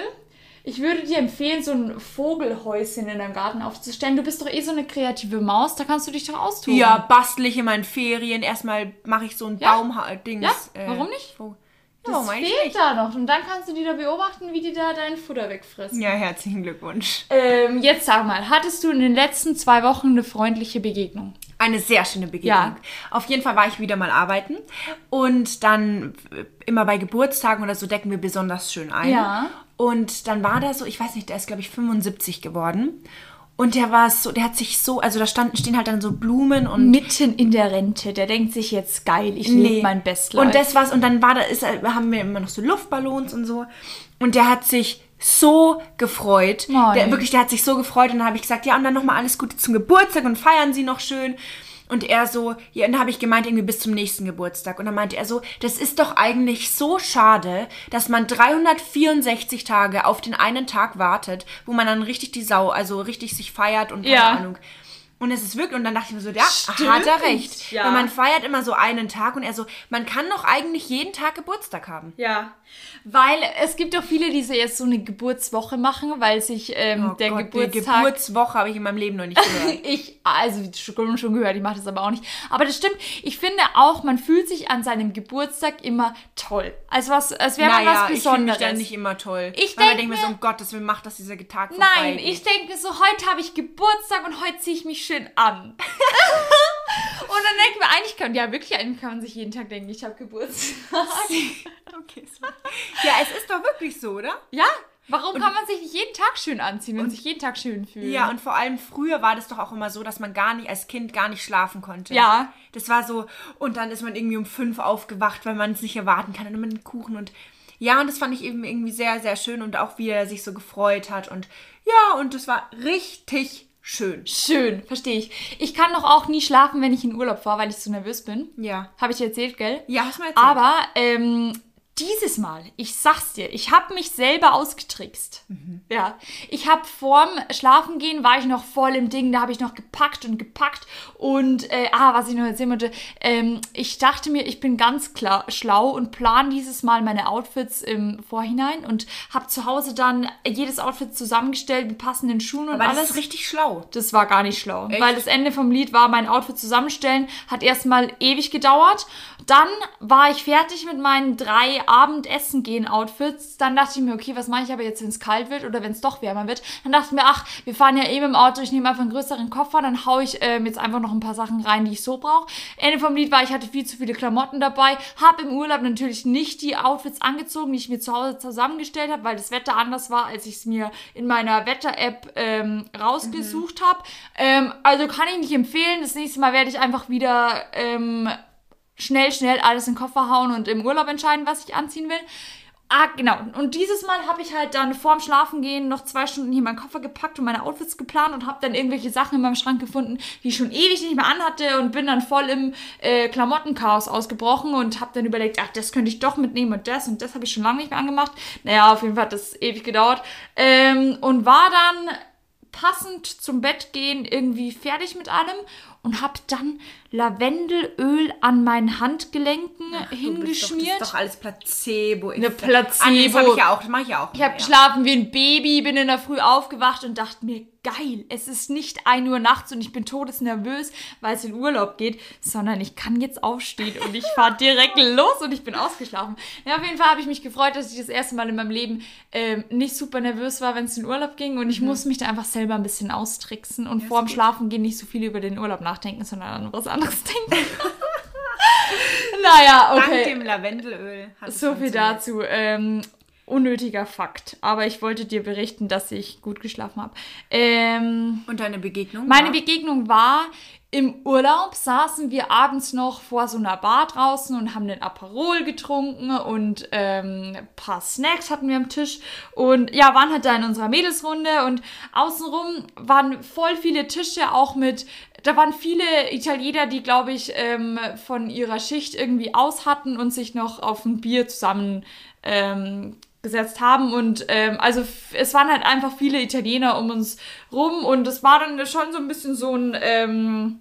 Ich würde dir empfehlen, so ein Vogelhäuschen in deinem Garten aufzustellen. Du bist doch eh so eine kreative Maus, da kannst du dich doch austoben. Ja, bastel ich in meinen Ferien. Erstmal mache ich so ein Ja. Baum-Dings. Ja, warum nicht? Vogel. das Ja, warum fehlt da noch. Und dann kannst du die da beobachten, wie die da dein Futter wegfressen. Ja, herzlichen Glückwunsch. Ähm, jetzt sag mal, hattest du in den letzten zwei Wochen eine freundliche Begegnung? Eine sehr schöne Begegnung. Ja. Auf jeden Fall war ich wieder mal arbeiten. Und dann äh, immer bei Geburtstagen oder so decken wir besonders schön ein. Ja. Und dann war da so, ich weiß nicht, der ist glaube ich 75 geworden. Und der war so, der hat sich so, also da standen, stehen halt dann so Blumen und Mitten in der Rente, der denkt sich jetzt geil, ich lebe mein Bestlife. Und das war's. Und dann war da, ist, haben wir immer noch so Luftballons und so. Und der hat sich so gefreut. Nein. Der, wirklich, der hat sich so gefreut. Und dann habe ich gesagt, ja, und dann nochmal alles Gute zum Geburtstag und feiern Sie noch schön. Und er so, ja, und dann habe ich gemeint, irgendwie bis zum nächsten Geburtstag. Und dann meinte er so, das ist doch eigentlich so schade, dass man 364 Tage auf den einen Tag wartet, wo man dann richtig die Sau, also richtig sich feiert und keine Ja. Ahnung. Und es ist wirklich, und dann dachte ich mir so, ja, Stimmt, hat er recht. ja. Weil man feiert immer so einen Tag und er so, man kann doch eigentlich jeden Tag Geburtstag haben. Ja, weil es gibt doch viele, die so jetzt so eine Geburtswoche machen, weil sich ähm, der Oh Gott, die Geburtstag... Geburtswoche habe ich in meinem Leben noch nicht gehört. Ich, also schon, schon gehört, ich mache das aber auch nicht. Aber das stimmt. Ich finde auch, man fühlt sich an seinem Geburtstag immer toll. Als was, als wäre man was ich fühle mich Besonderes. dann nicht immer toll. Ich Weil man denk denkt mir mir- so, um Gottes Willen, macht, dass dieser Tag Nein, vorbeigeht. ich denke mir so, heute habe ich Geburtstag und heute ziehe ich mich schön an. und dann denke ich mir, eigentlich kann, ja wirklich, eigentlich kann man sich jeden Tag denken, ich habe Geburtstag. Okay, so. Ja, es ist doch wirklich so, oder? ja, warum kann man sich nicht jeden Tag schön anziehen und sich jeden Tag schön fühlen? Ja, und vor allem früher war das doch auch immer so, dass man gar nicht, als Kind gar nicht schlafen konnte. Ja. Das war so, und dann ist man irgendwie um fünf aufgewacht, weil man es nicht erwarten kann und mit dem Kuchen und ja, und das fand ich eben irgendwie sehr, sehr schön und auch wie er sich so gefreut hat und ja, und das war richtig schön. Schön, verstehe ich. Ich kann doch auch nie schlafen, wenn ich in Urlaub fahre, weil ich so nervös bin. Ja. Habe ich dir erzählt, gell? Ja, hast du mal erzählt. Aber ähm, dieses Mal, ich sag's dir, ich habe mich selber ausgetrickst. Ja, ich habe vorm Schlafengehen war ich noch voll im Ding, da habe ich noch gepackt und gepackt und äh, ah, was ich noch erzählen wollte, ähm, ich dachte mir, ich bin ganz klar schlau und plan dieses Mal meine Outfits im Vorhinein und habe zu Hause dann jedes Outfit zusammengestellt mit passenden Schuhen und Aber alles. das ist richtig schlau. Das war gar nicht schlau. Echt? Weil das Ende vom Lied war, mein Outfit zusammenstellen, hat erstmal ewig gedauert. Dann war ich fertig mit meinen drei Abendessen gehen Outfits. Dann dachte ich mir, okay, was mache ich aber jetzt, wenn es kalt wird oder wenn es doch wärmer wird? Dann dachte ich mir, ach, wir fahren ja eben im Auto, ich nehme einfach einen größeren Koffer, dann haue ich ähm, jetzt einfach noch ein paar Sachen rein, die ich so brauche. Ende vom Lied war, ich hatte viel zu viele Klamotten dabei, habe im Urlaub natürlich nicht die Outfits angezogen, die ich mir zu Hause zusammengestellt habe, weil das Wetter anders war, als ich es mir in meiner Wetter-App ähm, rausgesucht habe. Ähm, also kann ich nicht empfehlen. Das nächste Mal werde ich einfach wieder ähm, schnell, schnell alles in den Koffer hauen und im Urlaub entscheiden, was ich anziehen will. Ah, genau. Und dieses Mal habe ich halt dann vorm Schlafengehen noch zwei Stunden hier meinen Koffer gepackt und meine Outfits geplant und habe dann irgendwelche Sachen in meinem Schrank gefunden, die ich schon ewig nicht mehr anhatte und bin dann voll im äh, Klamottenchaos ausgebrochen und habe dann überlegt, ach, das könnte ich doch mitnehmen und das und das habe ich schon lange nicht mehr angemacht. Naja, auf jeden Fall hat das ewig gedauert. Ähm, und war dann passend zum Bett gehen irgendwie fertig mit allem und habe dann Lavendelöl an meinen Handgelenken Du bist doch, das hingeschmiert. ist doch alles Placebo. Eine Ah, das Placebo. habe ich ja auch, das mache ich ja auch. Ich habe geschlafen wie ein Baby, bin in der Früh aufgewacht und dachte mir, geil. Es ist nicht 1 Uhr nachts und ich bin todesnervös, weil es in Urlaub geht, sondern ich kann jetzt aufstehen und ich fahre direkt los und ich bin ausgeschlafen. Ja, auf jeden Fall habe ich mich gefreut, dass ich das erste Mal in meinem Leben ähm, nicht super nervös war, wenn es in Urlaub ging und ich muss mich da einfach selber ein bisschen austricksen und vorm Schlafen gehen nicht so viel über den Urlaub nachdenken, sondern an was anderes denken. naja, okay. Dank dem Lavendelöl. So viel dazu. Ähm, unnötiger Fakt. Aber ich wollte dir berichten, dass ich gut geschlafen habe. Ähm, Und deine Begegnung? meine war? Begegnung war, im Urlaub saßen wir abends noch vor so einer Bar draußen und haben den Aperol getrunken und ähm, ein paar Snacks hatten wir am Tisch und ja, waren halt da in unserer Mädelsrunde und außenrum waren voll viele Tische, auch mit, da waren viele Italiener, die glaube ich ähm, von ihrer Schicht irgendwie aus hatten und sich noch auf ein Bier zusammen ähm, gesetzt haben und ähm, also es waren halt einfach viele Italiener um uns rum und es war dann schon so ein bisschen so ein ähm,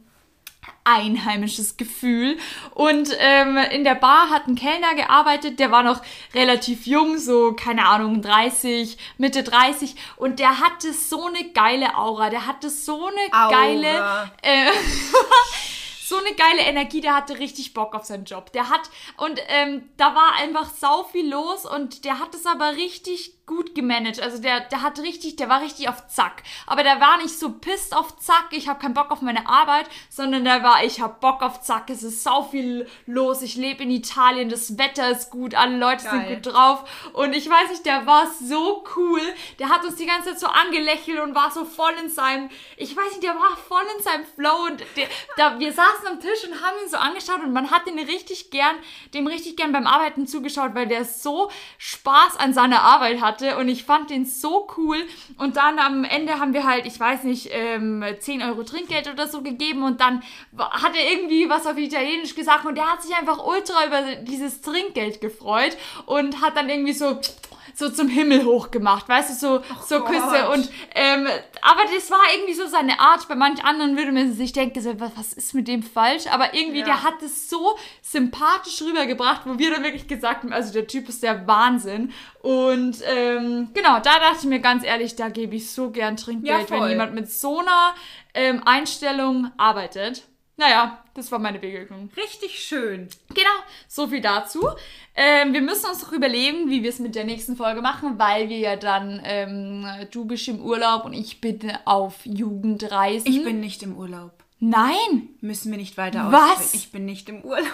einheimisches Gefühl. Und ähm, in der Bar hat ein Kellner gearbeitet, der war noch relativ jung, so, keine Ahnung, 30, Mitte 30. Und der hatte so eine geile Aura, der hatte so eine Aura. geile... Äh, so eine geile Energie, der hatte richtig Bock auf seinen Job. Der hat, und ähm, da war einfach sau viel los und der hat es aber richtig gut gemanagt. Also der, der hat richtig, der war richtig auf Zack. Aber der war nicht so pisst auf Zack, ich habe keinen Bock auf meine Arbeit, sondern der war, ich habe Bock auf Zack, es ist sau viel los, ich lebe in Italien, das Wetter ist gut, alle Leute Geil. sind gut drauf. Und ich weiß nicht, der war so cool. Der hat uns die ganze Zeit so angelächelt und war so voll in seinem, ich weiß nicht, der war voll in seinem Flow und der, da, wir saßen am Tisch und haben ihn so angeschaut und man hat ihn richtig gern, dem richtig gern beim Arbeiten zugeschaut, weil der so Spaß an seiner Arbeit hatte und ich fand den so cool. Und dann am Ende haben wir halt, ich weiß nicht, ähm, 10 Euro Trinkgeld oder so gegeben und dann hat er irgendwie was auf Italienisch gesagt und der hat sich einfach ultra über dieses Trinkgeld gefreut und hat dann irgendwie so so zum Himmel hoch gemacht, weißt du, so, so Gott. Küsse und ähm, aber das war irgendwie so seine Art. Bei manch anderen würde man sich denken, so, was, ist mit dem falsch? Aber irgendwie, Ja. der hat es so sympathisch rübergebracht, wo wir dann wirklich gesagt haben, also der Typ ist der Wahnsinn. Und ähm, genau, da dachte ich mir ganz ehrlich, da gebe ich so gern Trinkgeld, Ja, wenn jemand mit so einer ähm, Einstellung arbeitet. Naja, das war meine Begegnung. Richtig schön. Genau, so viel dazu. Ähm, wir müssen uns noch überlegen, wie wir es mit der nächsten Folge machen, weil wir ja dann, ähm, du bist im Urlaub und ich bin auf Jugendreisen. Ich bin nicht im Urlaub. Nein! Müssen wir nicht weiter Was? ausführen. Ich bin nicht im Urlaub.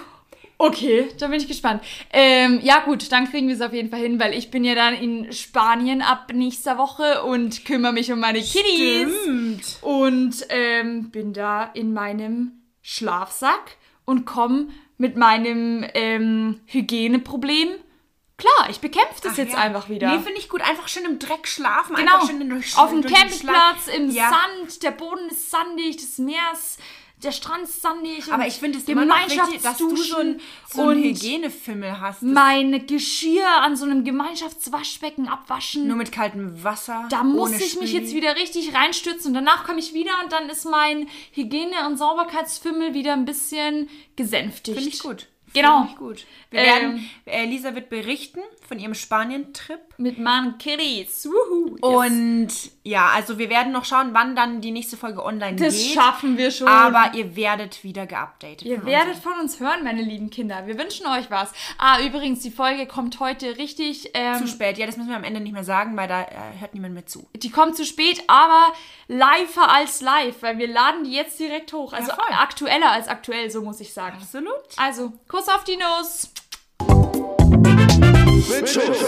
Okay, da bin ich gespannt. Ähm, ja gut, dann kriegen wir es auf jeden Fall hin, weil ich bin ja dann in Spanien ab nächster Woche und kümmere mich um meine Kiddies. Stimmt. und ähm, bin da in meinem Schlafsack und komme mit meinem ähm, Hygieneproblem. Klar, ich bekämpfe das Ach jetzt ja. einfach wieder. Nee, finde ich gut. Einfach schön im Dreck schlafen. genau, schön durch, auf dem Campingplatz, im Ja. Sand, der Boden ist sandig, das Meer ist, der Strand ist sandig. Aber ich finde es immer noch richtig, dass du so ein, so ein und Hygienefimmel hast. Mein Geschirr an so einem Gemeinschaftswaschbecken abwaschen. nur mit kaltem Wasser. Da muss ich mich Spüli. jetzt wieder richtig reinstürzen und danach komme ich wieder und dann ist mein Hygiene- und Sauberkeitsfimmel wieder ein bisschen gesänftigt. Finde ich gut. Genau. Finde ich gut. Wir Ähm, werden, Elisa wird berichten von ihrem Spanien-Trip. Mit meinen Kiddies. Wuhu. Und ja, also wir werden noch schauen, wann dann die nächste Folge online das geht. schaffen wir schon. Aber ihr werdet wieder geupdatet. Ihr werdet uns. von uns hören, meine lieben Kinder. Wir wünschen euch was. Ah, übrigens, die Folge kommt heute richtig. Ähm, zu spät. Ja, das müssen wir am Ende nicht mehr sagen, weil da äh, hört niemand mehr zu. die kommt zu spät, aber liver als live, weil wir laden die jetzt direkt hoch. Also voll. aktueller als aktuell, so muss ich sagen. Absolut. Also, Kuss auf die Nuss. Mit Schuss.